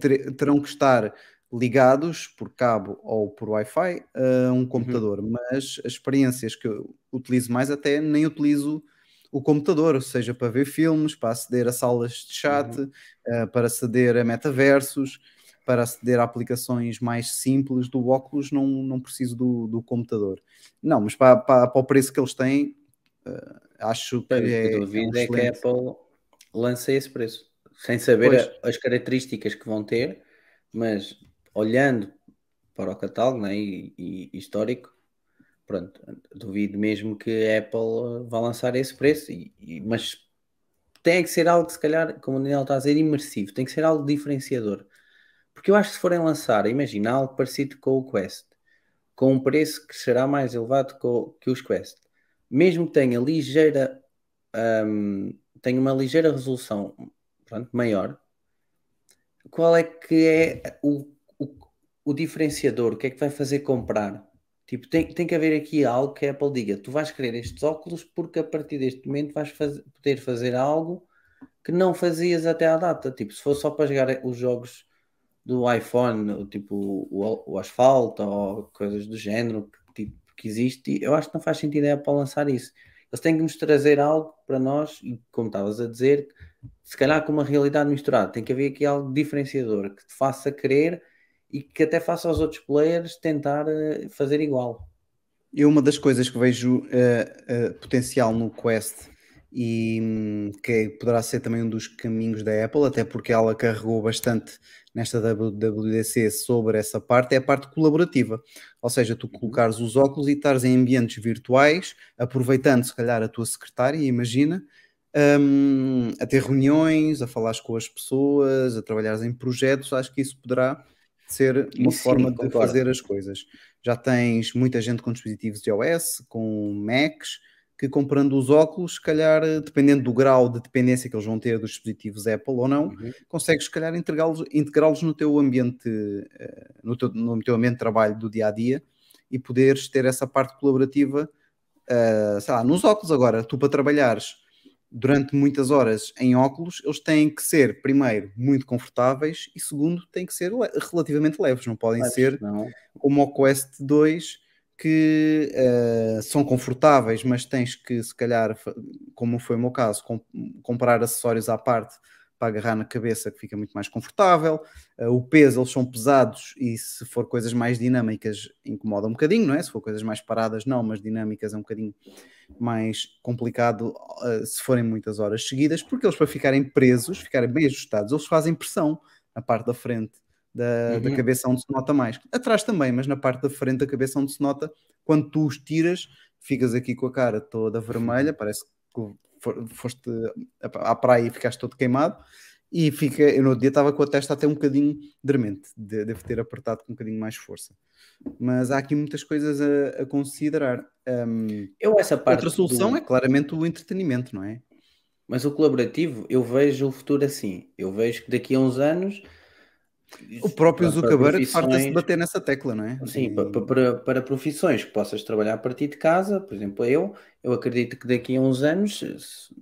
ter, terão que estar ligados por cabo ou por Wi-Fi a um computador. Uhum. Mas as experiências que eu utilizo mais até nem utilizo o computador, seja para ver filmes, para aceder a salas de chat, uhum. uh, para aceder a metaversos, para aceder a aplicações mais simples do óculos, não, não preciso do, do computador. Não, mas para, para, para o preço que eles têm, Uh, acho que é,
a dúvida é, um é que a Apple lança esse preço, sem saber a, as características que vão ter, mas olhando para o catálogo né, e, e, histórico, pronto, duvido mesmo que a Apple vá lançar esse preço, e, e, mas tem que ser algo, se calhar, como o Daniel está a dizer, imersivo, tem que ser algo diferenciador. Porque eu acho que se forem lançar, imagina algo parecido com o Quest, com um preço que será mais elevado que os Quest, mesmo que tenha ligeira, um, tenha uma ligeira resolução pronto, maior, qual é que é o, o, o, diferenciador? O que é que vai fazer comprar? Tipo, tem, tem que haver aqui algo que a Apple diga: tu vais querer estes óculos porque a partir deste momento vais fazer, poder fazer algo que não fazias até à data. Tipo, se fosse só para jogar os jogos do iPhone, tipo o, o asfalto ou coisas do género que, tipo, que existe, eu acho que não faz sentido a Apple lançar isso. Eles têm que nos trazer algo para nós, e como estavas a dizer, se calhar com uma realidade misturada, tem que haver aqui algo diferenciador que te faça querer e que até faça aos outros players tentar uh, fazer igual.
E uma das coisas que vejo uh, uh, potencial no Quest e um, que poderá ser também um dos caminhos da Apple, até porque ela carregou bastante nesta WWDC sobre essa parte, é a parte colaborativa. Ou seja, tu colocares os óculos e estares em ambientes virtuais, aproveitando se calhar a tua secretária, imagina, um, a ter reuniões, a falar com as pessoas, a trabalhar em projetos, acho que isso poderá ser uma Sim, forma de concordo. fazer as coisas. Já tens muita gente com dispositivos de iOS, com Macs, que comprando os óculos, se calhar, dependendo do grau de dependência que eles vão ter dos dispositivos Apple ou não, uhum. consegues, se calhar, integrá-los integrá no teu ambiente, eh, no teu, no teu ambiente de trabalho do dia a dia e poderes ter essa parte colaborativa, uh, sei lá, nos óculos agora, tu para trabalhares durante muitas horas em óculos, eles têm que ser, primeiro, muito confortáveis e, segundo, têm que ser relativamente leves, não podem Leves, ser não. como o Quest 2 que uh, são confortáveis, mas tens que, se calhar, como foi o meu caso, comp comprar acessórios à parte para agarrar na cabeça, que fica muito mais confortável. Uh, o peso, eles são pesados e se for coisas mais dinâmicas, incomoda um bocadinho, não é? Se for coisas mais paradas, não, mas dinâmicas é um bocadinho mais complicado uh, se forem muitas horas seguidas, porque eles, para ficarem presos, ficarem bem ajustados, eles fazem pressão na parte da frente da, uhum. da cabeça onde se nota mais. Atrás também, mas na parte da frente da cabeça onde se nota, quando tu os tiras, ficas aqui com a cara toda vermelha, parece que foste à praia e ficaste todo queimado. E fica, eu no outro dia estava com a testa até um bocadinho dremente, devo ter apertado com um bocadinho mais força. Mas há aqui muitas coisas a, a considerar. Um,
eu essa parte
outra solução do... é claramente o entretenimento, não é?
Mas o colaborativo, eu vejo o futuro assim. Eu vejo que daqui a uns anos
o próprio Zuckerberg farta-se de bater nessa tecla, não é?
Sim, para, para, para, profissões que possas trabalhar a partir de casa, por exemplo, eu, eu acredito que daqui a uns anos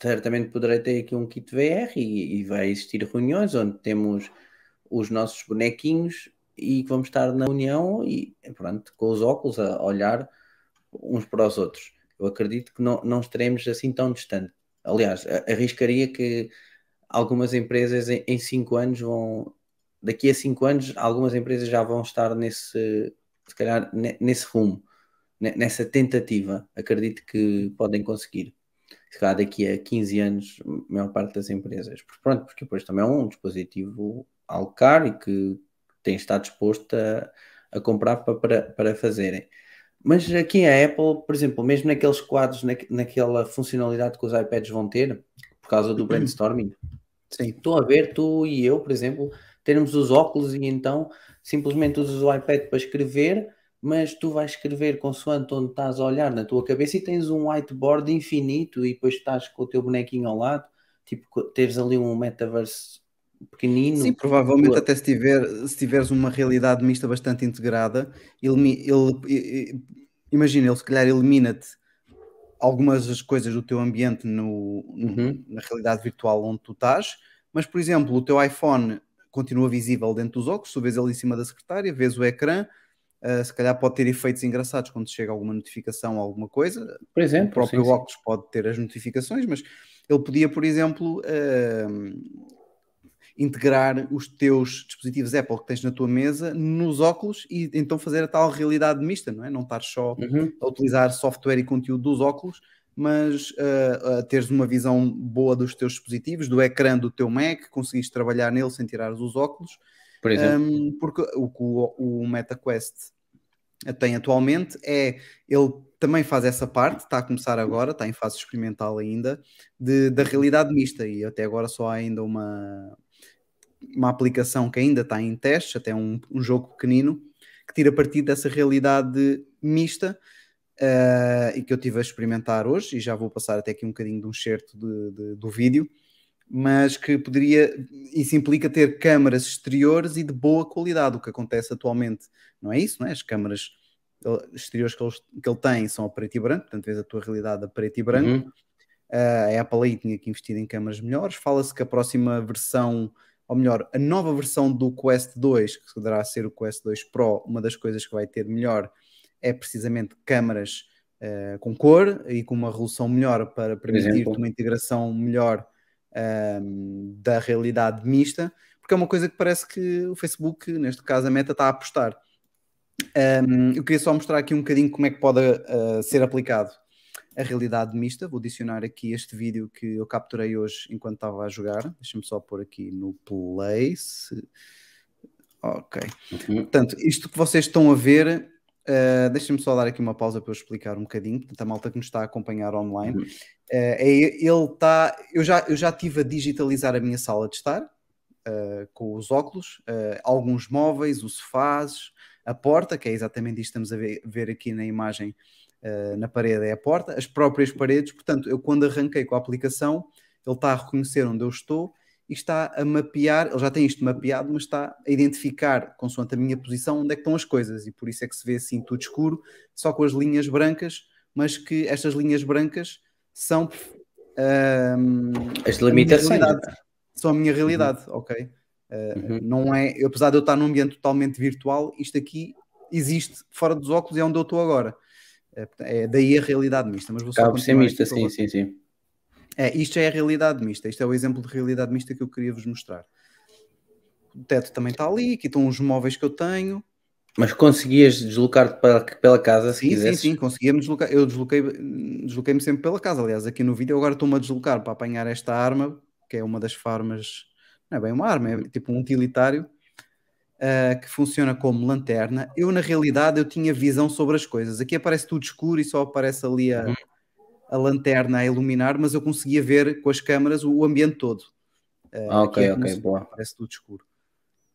certamente poderei ter aqui um kit VR e, e vai existir reuniões onde temos os nossos bonequinhos e que vamos estar na união e pronto, com os óculos a olhar uns para os outros. Eu acredito que não, não estaremos assim tão distante. Aliás, arriscaria que algumas empresas em 5 anos vão daqui a cinco anos algumas empresas já vão estar nesse, se calhar, nesse rumo, nessa tentativa. Acredito que podem conseguir. Se calhar daqui a 15 anos, a maior parte das empresas. Pronto, porque depois também é um dispositivo algo caro e que tem estado disposto a, a comprar para, para, para fazerem. Mas aqui a Apple, por exemplo, mesmo naqueles quadros, na, naquela funcionalidade que os iPads vão ter, por causa do brainstorming, Sim. estou a ver, tu e eu, por exemplo, termos os óculos e então simplesmente usas o iPad para escrever, mas tu vais escrever consoante onde estás a olhar na tua cabeça e tens um whiteboard infinito e depois estás com o teu bonequinho ao lado, tipo, teres ali um metaverse pequenino.
Sim, provavelmente até se, tiver, se tiveres uma realidade mista bastante integrada, ele, ele, imagina, ele se calhar elimina-te algumas das coisas do teu ambiente no, uhum. na realidade virtual onde tu estás, mas por exemplo, o teu iPhone continua visível dentro dos óculos, tu vês ele em cima da secretária, vês o ecrã, uh, se calhar pode ter efeitos engraçados quando chega alguma notificação ou alguma coisa.
Por exemplo,
o próprio sim, óculos sim. pode ter as notificações, mas ele podia, por exemplo, uh, integrar os teus dispositivos Apple que tens na tua mesa nos óculos e então fazer a tal realidade mista, não é? Não estar só uhum. a utilizar software e conteúdo dos óculos, mas uh, uh, teres uma visão boa dos teus dispositivos, do ecrã do teu Mac, conseguires trabalhar nele sem tirar os óculos. Por exemplo. Um, porque o, o, o MetaQuest tem atualmente é ele também faz essa parte, está a começar agora, está em fase experimental ainda, de, da realidade mista, e até agora só há ainda uma, uma aplicação que ainda está em testes, até um, um jogo pequenino, que tira partido dessa realidade mista uh, e que eu tive a experimentar hoje, e já vou passar até aqui um bocadinho de um certo de, de, do vídeo, mas que poderia, isso implica ter câmaras exteriores e de boa qualidade, o que acontece atualmente, não é isso, não é? As câmaras exteriores que ele, que ele tem são a preto e branco, portanto vês a tua realidade a preto e branco. Uhum. Uh, a Apple aí tinha que investir em câmaras melhores. Fala-se que a próxima versão ou melhor, a nova versão do Quest 2, que poderá ser o Quest 2 Pro, uma das coisas que vai ter melhor é precisamente câmaras uh, com cor e com uma resolução melhor para permitir uma integração melhor uh, da realidade mista, porque é uma coisa que parece que o Facebook, neste caso a Meta, está a apostar. Um, eu queria só mostrar aqui um bocadinho como é que pode uh, ser aplicado a realidade mista. Vou adicionar aqui este vídeo que eu capturei hoje enquanto estava a jogar. Deixa-me só pôr aqui no place. Ok. Uhum. Portanto, isto que vocês estão a ver, uh, deixa-me só dar aqui uma pausa para eu explicar um bocadinho. Portanto, a malta que nos está a acompanhar online. Uhum. Uh, é, ele está. Eu já, eu já estive a digitalizar a minha sala de estar uh, com os óculos, alguns móveis, os sofás, a porta, que é exatamente isto que estamos a ver, ver aqui na imagem na parede é a porta, as próprias paredes. Portanto, eu quando arranquei com a aplicação, ele está a reconhecer onde eu estou e está a mapear, ele já tem isto mapeado, mas está a identificar, consoante a minha posição, onde é que estão as coisas, e por isso é que se vê assim tudo escuro, só com as linhas brancas, mas que estas linhas brancas são uh,
as limitações.
São a minha realidade, uhum. ok? Uh, uhum. Não é, apesar de eu estar num ambiente totalmente virtual, isto aqui existe fora dos óculos e é onde eu estou agora. É, é daí a realidade mista. Mas vou
Acaba ser mista, sim, sim, sim.
É, isto é a realidade mista. Isto é o exemplo de realidade mista que eu queria vos mostrar. O teto também está ali, aqui estão os móveis que eu tenho.
Mas conseguias deslocar-te pela casa se
sim,
quisesses?
Sim, sim, conseguia-me deslocar. Eu desloquei-me desloquei sempre pela casa. Aliás, aqui no vídeo agora estou-me a deslocar para apanhar esta arma, que é uma das farmas. Não é bem uma arma, é tipo um utilitário uh, que funciona como lanterna. Eu, na realidade, eu tinha visão sobre as coisas. Aqui aparece tudo escuro e só aparece ali a, uhum. A lanterna a iluminar, mas eu conseguia ver com as câmaras o, ambiente todo.
Uh, ah, ok, é ok, boa.
Aparece tudo escuro.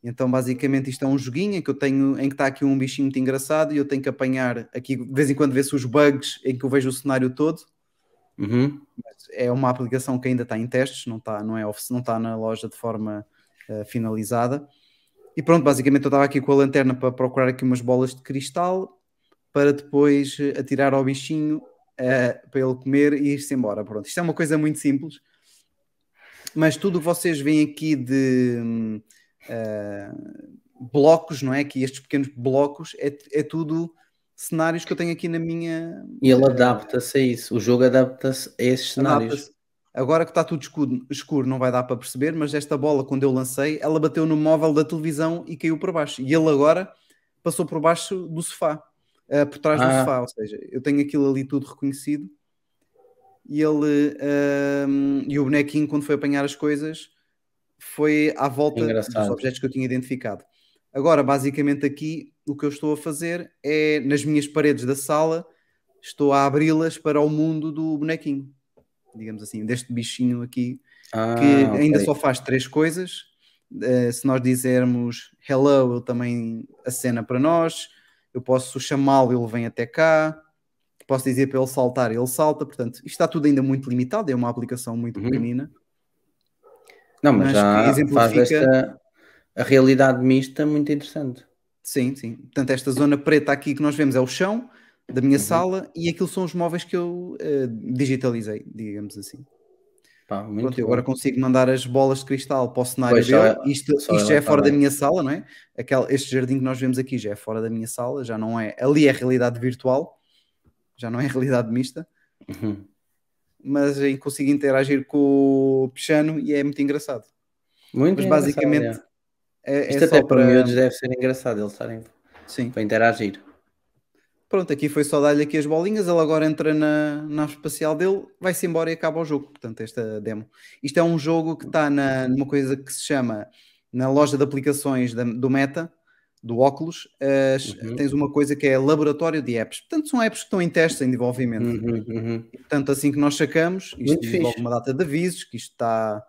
Então, basicamente, isto é um joguinho em que eu tenho, em que está aqui um bichinho muito engraçado e eu tenho que apanhar aqui, de vez em quando vê-se os bugs em que eu vejo o cenário todo.
Uhum.
É uma aplicação que ainda está em testes, não está, não é, não está na loja de forma uh, finalizada. E pronto, basicamente eu estava aqui com a lanterna para procurar aqui umas bolas de cristal para depois eh, atirar ao bichinho uh, para ele comer e ir-se embora. Pronto, isto é uma coisa muito simples, mas tudo que vocês veem aqui de uh, blocos, não é? Aqui estes pequenos blocos, é, é tudo cenários que eu tenho aqui na minha.
E ele adapta-se a isso, o jogo adapta-se a esses cenários.
Agora que está tudo escuro, escuro, não vai dar para perceber, mas esta bola, quando eu lancei, ela bateu no móvel da televisão e caiu por baixo. E ele agora passou por baixo do sofá, uh, por trás ah. do sofá. Ou seja, eu tenho aquilo ali tudo reconhecido. E ele uh, e o bonequinho, quando foi apanhar as coisas, foi à volta Engraçado. dos objetos que eu tinha identificado. Agora, basicamente, aqui o que eu estou a fazer é nas minhas paredes da sala, estou a abri-las para o mundo do bonequinho digamos assim, deste bichinho aqui, ah, que okay. ainda só faz três coisas. Uh, se nós dizermos hello, ele também acena para nós. Eu posso chamá-lo, ele vem até cá. Posso dizer para ele saltar, ele salta. Portanto, isto está tudo ainda muito limitado. É uma aplicação muito uhum. pequenina.
Não, mas, mas já exemplifica... faz esta a realidade mista muito interessante.
Sim, sim. Portanto, esta zona preta aqui que nós vemos é o chão da minha uhum. sala e aquilo são os móveis que eu uh, digitalizei, digamos assim.
Pá, Pronto,
agora consigo mandar as bolas de cristal para o cenário pois. É, isto, isto já é fora da minha sala, não é? Aquele, este jardim que nós vemos aqui já é fora da minha sala, já não é. Ali é realidade virtual, já não é <laughs> realidade mista.
Uhum.
Mas aí consigo interagir com o Pichano e é muito engraçado.
Muito
Mas basicamente
é. é, Isto é até para miúdos deve ser engraçado eles estarem
Sim.
para interagir.
Pronto, aqui foi só dar-lhe aqui as bolinhas, ele agora entra na nave espacial dele, vai-se embora e acaba o jogo. Portanto, esta demo. Isto é um jogo que está numa coisa que se chama na loja de aplicações da, do Meta, do óculos, as-
Uhum.
tens uma coisa que é laboratório de apps. Portanto, são apps que estão em testes, em desenvolvimento.
Uhum, uhum.
E, portanto, assim que nós sacamos, isto logo uma data de avisos, que isto está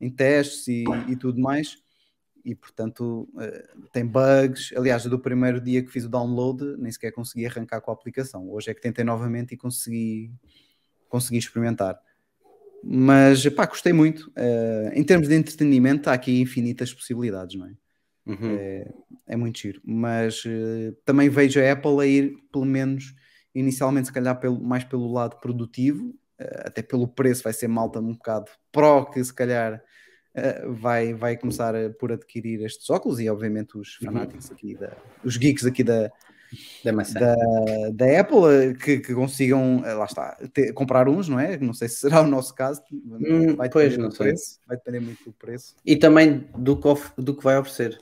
em testes e, e tudo mais. E, portanto, eh, tem bugs. Aliás, do primeiro dia que fiz o download, nem sequer consegui arrancar com a aplicação. Hoje é que tentei novamente e consegui, consegui experimentar. Mas, pá, gostei muito. Eh, em termos de entretenimento, há aqui infinitas possibilidades, não é?
Uhum.
é muito giro. Mas eh, também vejo a Apple a ir, pelo menos inicialmente, se calhar pelo, mais pelo lado produtivo, até pelo preço vai ser malta um bocado pro, que se calhar vai, vai começar a- por adquirir estes óculos e obviamente os
Uhum.
fanáticos aqui, da, os geeks aqui da,
Da maçã.
da, da Apple eh, que, que consigam, eh, lá está, ter- comprar uns, não é? Não sei se será o nosso caso,
Hum,
vai
pois,
depender
não sei.
preço, vai depender muito do preço.
E também do que, of- do que vai oferecer.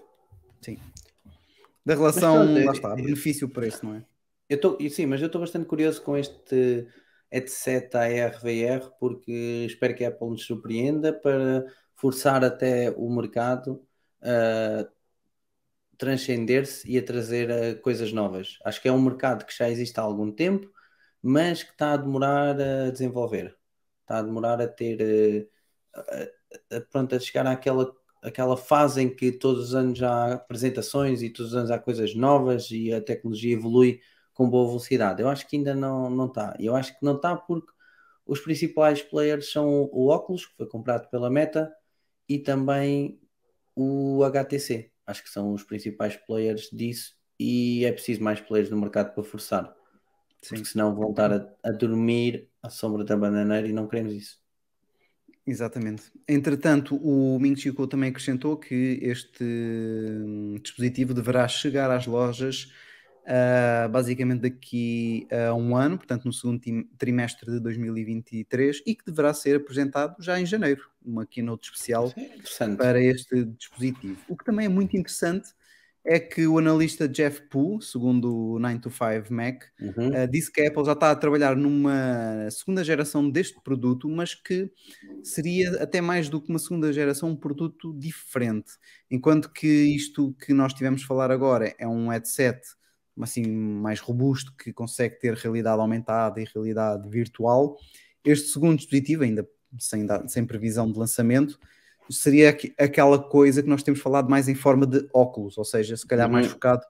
Da relação,
pronto,
lá está,
eu-
benefício-preço, não é?
Eu tô, sim, mas eu estou bastante curioso com este headset AR-VR porque espero que a Apple nos surpreenda para forçar até o mercado a transcender-se e a trazer eh, coisas novas. Acho que é um mercado que já existe há algum tempo, mas que está a demorar a desenvolver. Está a demorar a ter eh, a, a- pronto, a chegar àquela, àquela fase em que todos os anos há apresentações e todos os anos há coisas novas e a tecnologia evolui com boa velocidade. Eu acho que ainda não, não está. Eu acho que não está porque os principais players são o Oculus, que foi comprado pela Meta, e também o HTC. Acho que são os principais players disso e é preciso mais players no mercado para forçar.
Sim.
Porque senão vão estar a, a dormir à sombra da bananeira e não queremos isso.
Exatamente. Entretanto, o Ming Chico também acrescentou que este hum, dispositivo deverá chegar às lojas ah, basicamente daqui a um ano, portanto no segundo trimestre de 2023 e que deverá ser apresentado já em janeiro, uma keynote especial
Isso é
para este dispositivo. O que também é muito interessante é que o analista Jeff Poole, segundo o 9to5 Mac,
Uhum.
Uh, disse que a Apple já está a trabalhar numa segunda geração deste produto, mas que seria até mais do que uma segunda geração, um produto diferente. Enquanto que isto que nós tivemos a falar agora é um headset assim, mais robusto, que consegue ter realidade aumentada e realidade virtual. Este segundo dispositivo, ainda sem, sem previsão de lançamento, seria aqu- aquela coisa que nós temos falado mais em forma de óculos, ou seja, se calhar mais
Uhum.
focado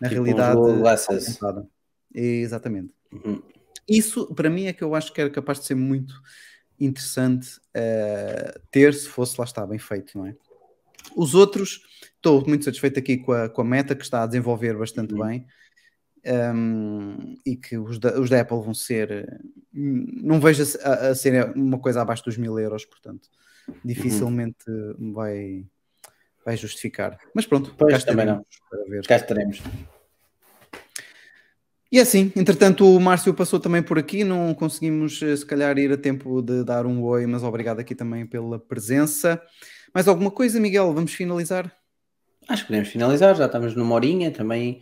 na
Tipo
realidade aumentada. Exatamente.
Uhum.
Isso, para mim, é que eu acho que era capaz de ser muito interessante eh, ter, se fosse, lá está, bem feito, não é? Os outros, estou muito satisfeito aqui com a, com a meta, que está a desenvolver bastante
Uhum.
bem. ehm, e que os da, os da Apple vão ser, não vejo a, a- ser uma coisa abaixo dos mil euros, portanto, dificilmente vai, vai justificar. Mas pronto,
Pois,
cá
também
estaremos.
Cá estaremos.
E assim, entretanto, o Márcio passou também por aqui, não conseguimos eh, se calhar ir a tempo de dar um oi, mas obrigado aqui também pela presença. Mais alguma coisa, Miguel? Vamos finalizar?
Acho que podemos finalizar, já estamos numa horinha também.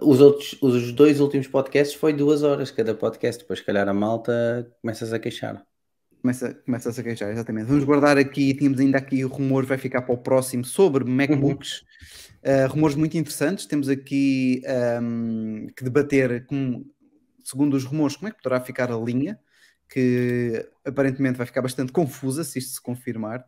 Os outros, os dois últimos podcasts foi duas horas cada podcast, depois se calhar a malta começas a queixar.
Começa, começa -se a queixar, exatamente. Vamos guardar aqui, tínhamos ainda aqui o rumor, vai ficar para o próximo sobre MacBooks. Uh, rumores muito interessantes. Temos aqui um, que debater, com, segundo os rumores, como é que poderá ficar a linha, que aparentemente vai ficar bastante confusa se isto se confirmar.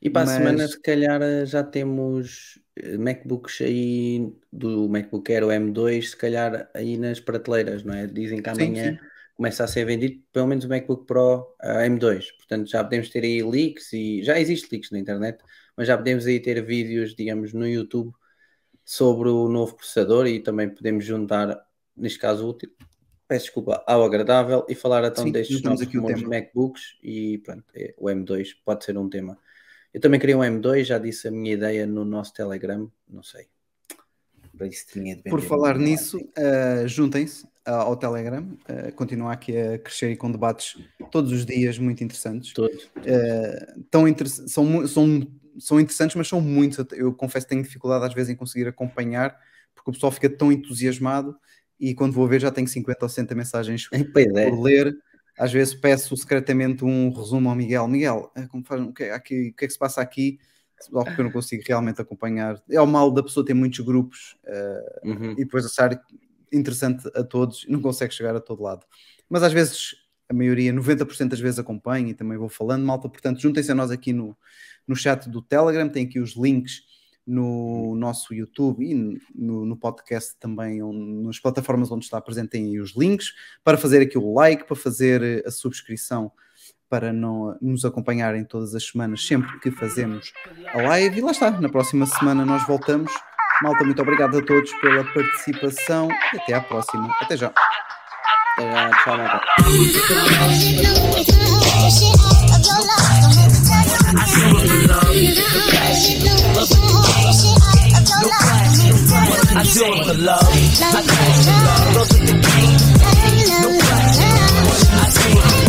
E para
Mas-
a semana, se calhar, já temos eh, MacBooks aí do MacBook Air o M2, se calhar aí nas prateleiras, não é? Dizem que
Sim,
amanhã
sim.
começa a ser vendido pelo menos o MacBook Pro a M2. Portanto, já podemos ter aí leaks e já existe leaks na internet, mas já podemos aí ter vídeos, digamos, no YouTube sobre o novo processador e também podemos juntar, neste caso, útil. Peço desculpa, ao agradável e falar então
Sim,
destes novos
aqui o tema.
MacBooks e pronto, é, o M2 pode ser um tema. Eu também queria um M2, já disse a minha ideia no nosso Telegram, não sei.
Por falar nisso, uh, juntem-se uh, ao Telegram, uh, continua aqui a crescer e com debates todos os dias muito interessantes.
todo.
Uh, tão inter- são, são, são interessantes, mas são muitos. Eu confesso que tenho dificuldade às vezes em conseguir acompanhar, porque o pessoal fica tão entusiasmado e quando vou ver já tenho 50 ou 60 mensagens <laughs>
é,
por ler. Às vezes peço secretamente um resumo ao Miguel. Miguel, eh, como faz, o, que é, aqui, o que é que se passa aqui? só porque eu não consigo realmente acompanhar. É o mal da pessoa ter muitos grupos uh,
Uhum.
e depois achar interessante a todos e não consegue chegar a todo lado. Mas às vezes, a maioria, 90% das vezes acompanho e também vou falando, malta. Portanto, juntem-se a nós aqui no, no chat do Telegram, tem aqui os links no nosso YouTube e no, no podcast também, nas plataformas onde está presente, tem aí os links para fazer aqui o like, para fazer eh, a subscrição para não, nos acompanharem todas as semanas, sempre que fazemos a live. E lá está, na próxima semana nós voltamos. Malta, muito obrigado a todos pela participação e até à próxima. Até já.
Até já, tchau, malta.
I do it for love. I do it for love. The. No pressure. I do it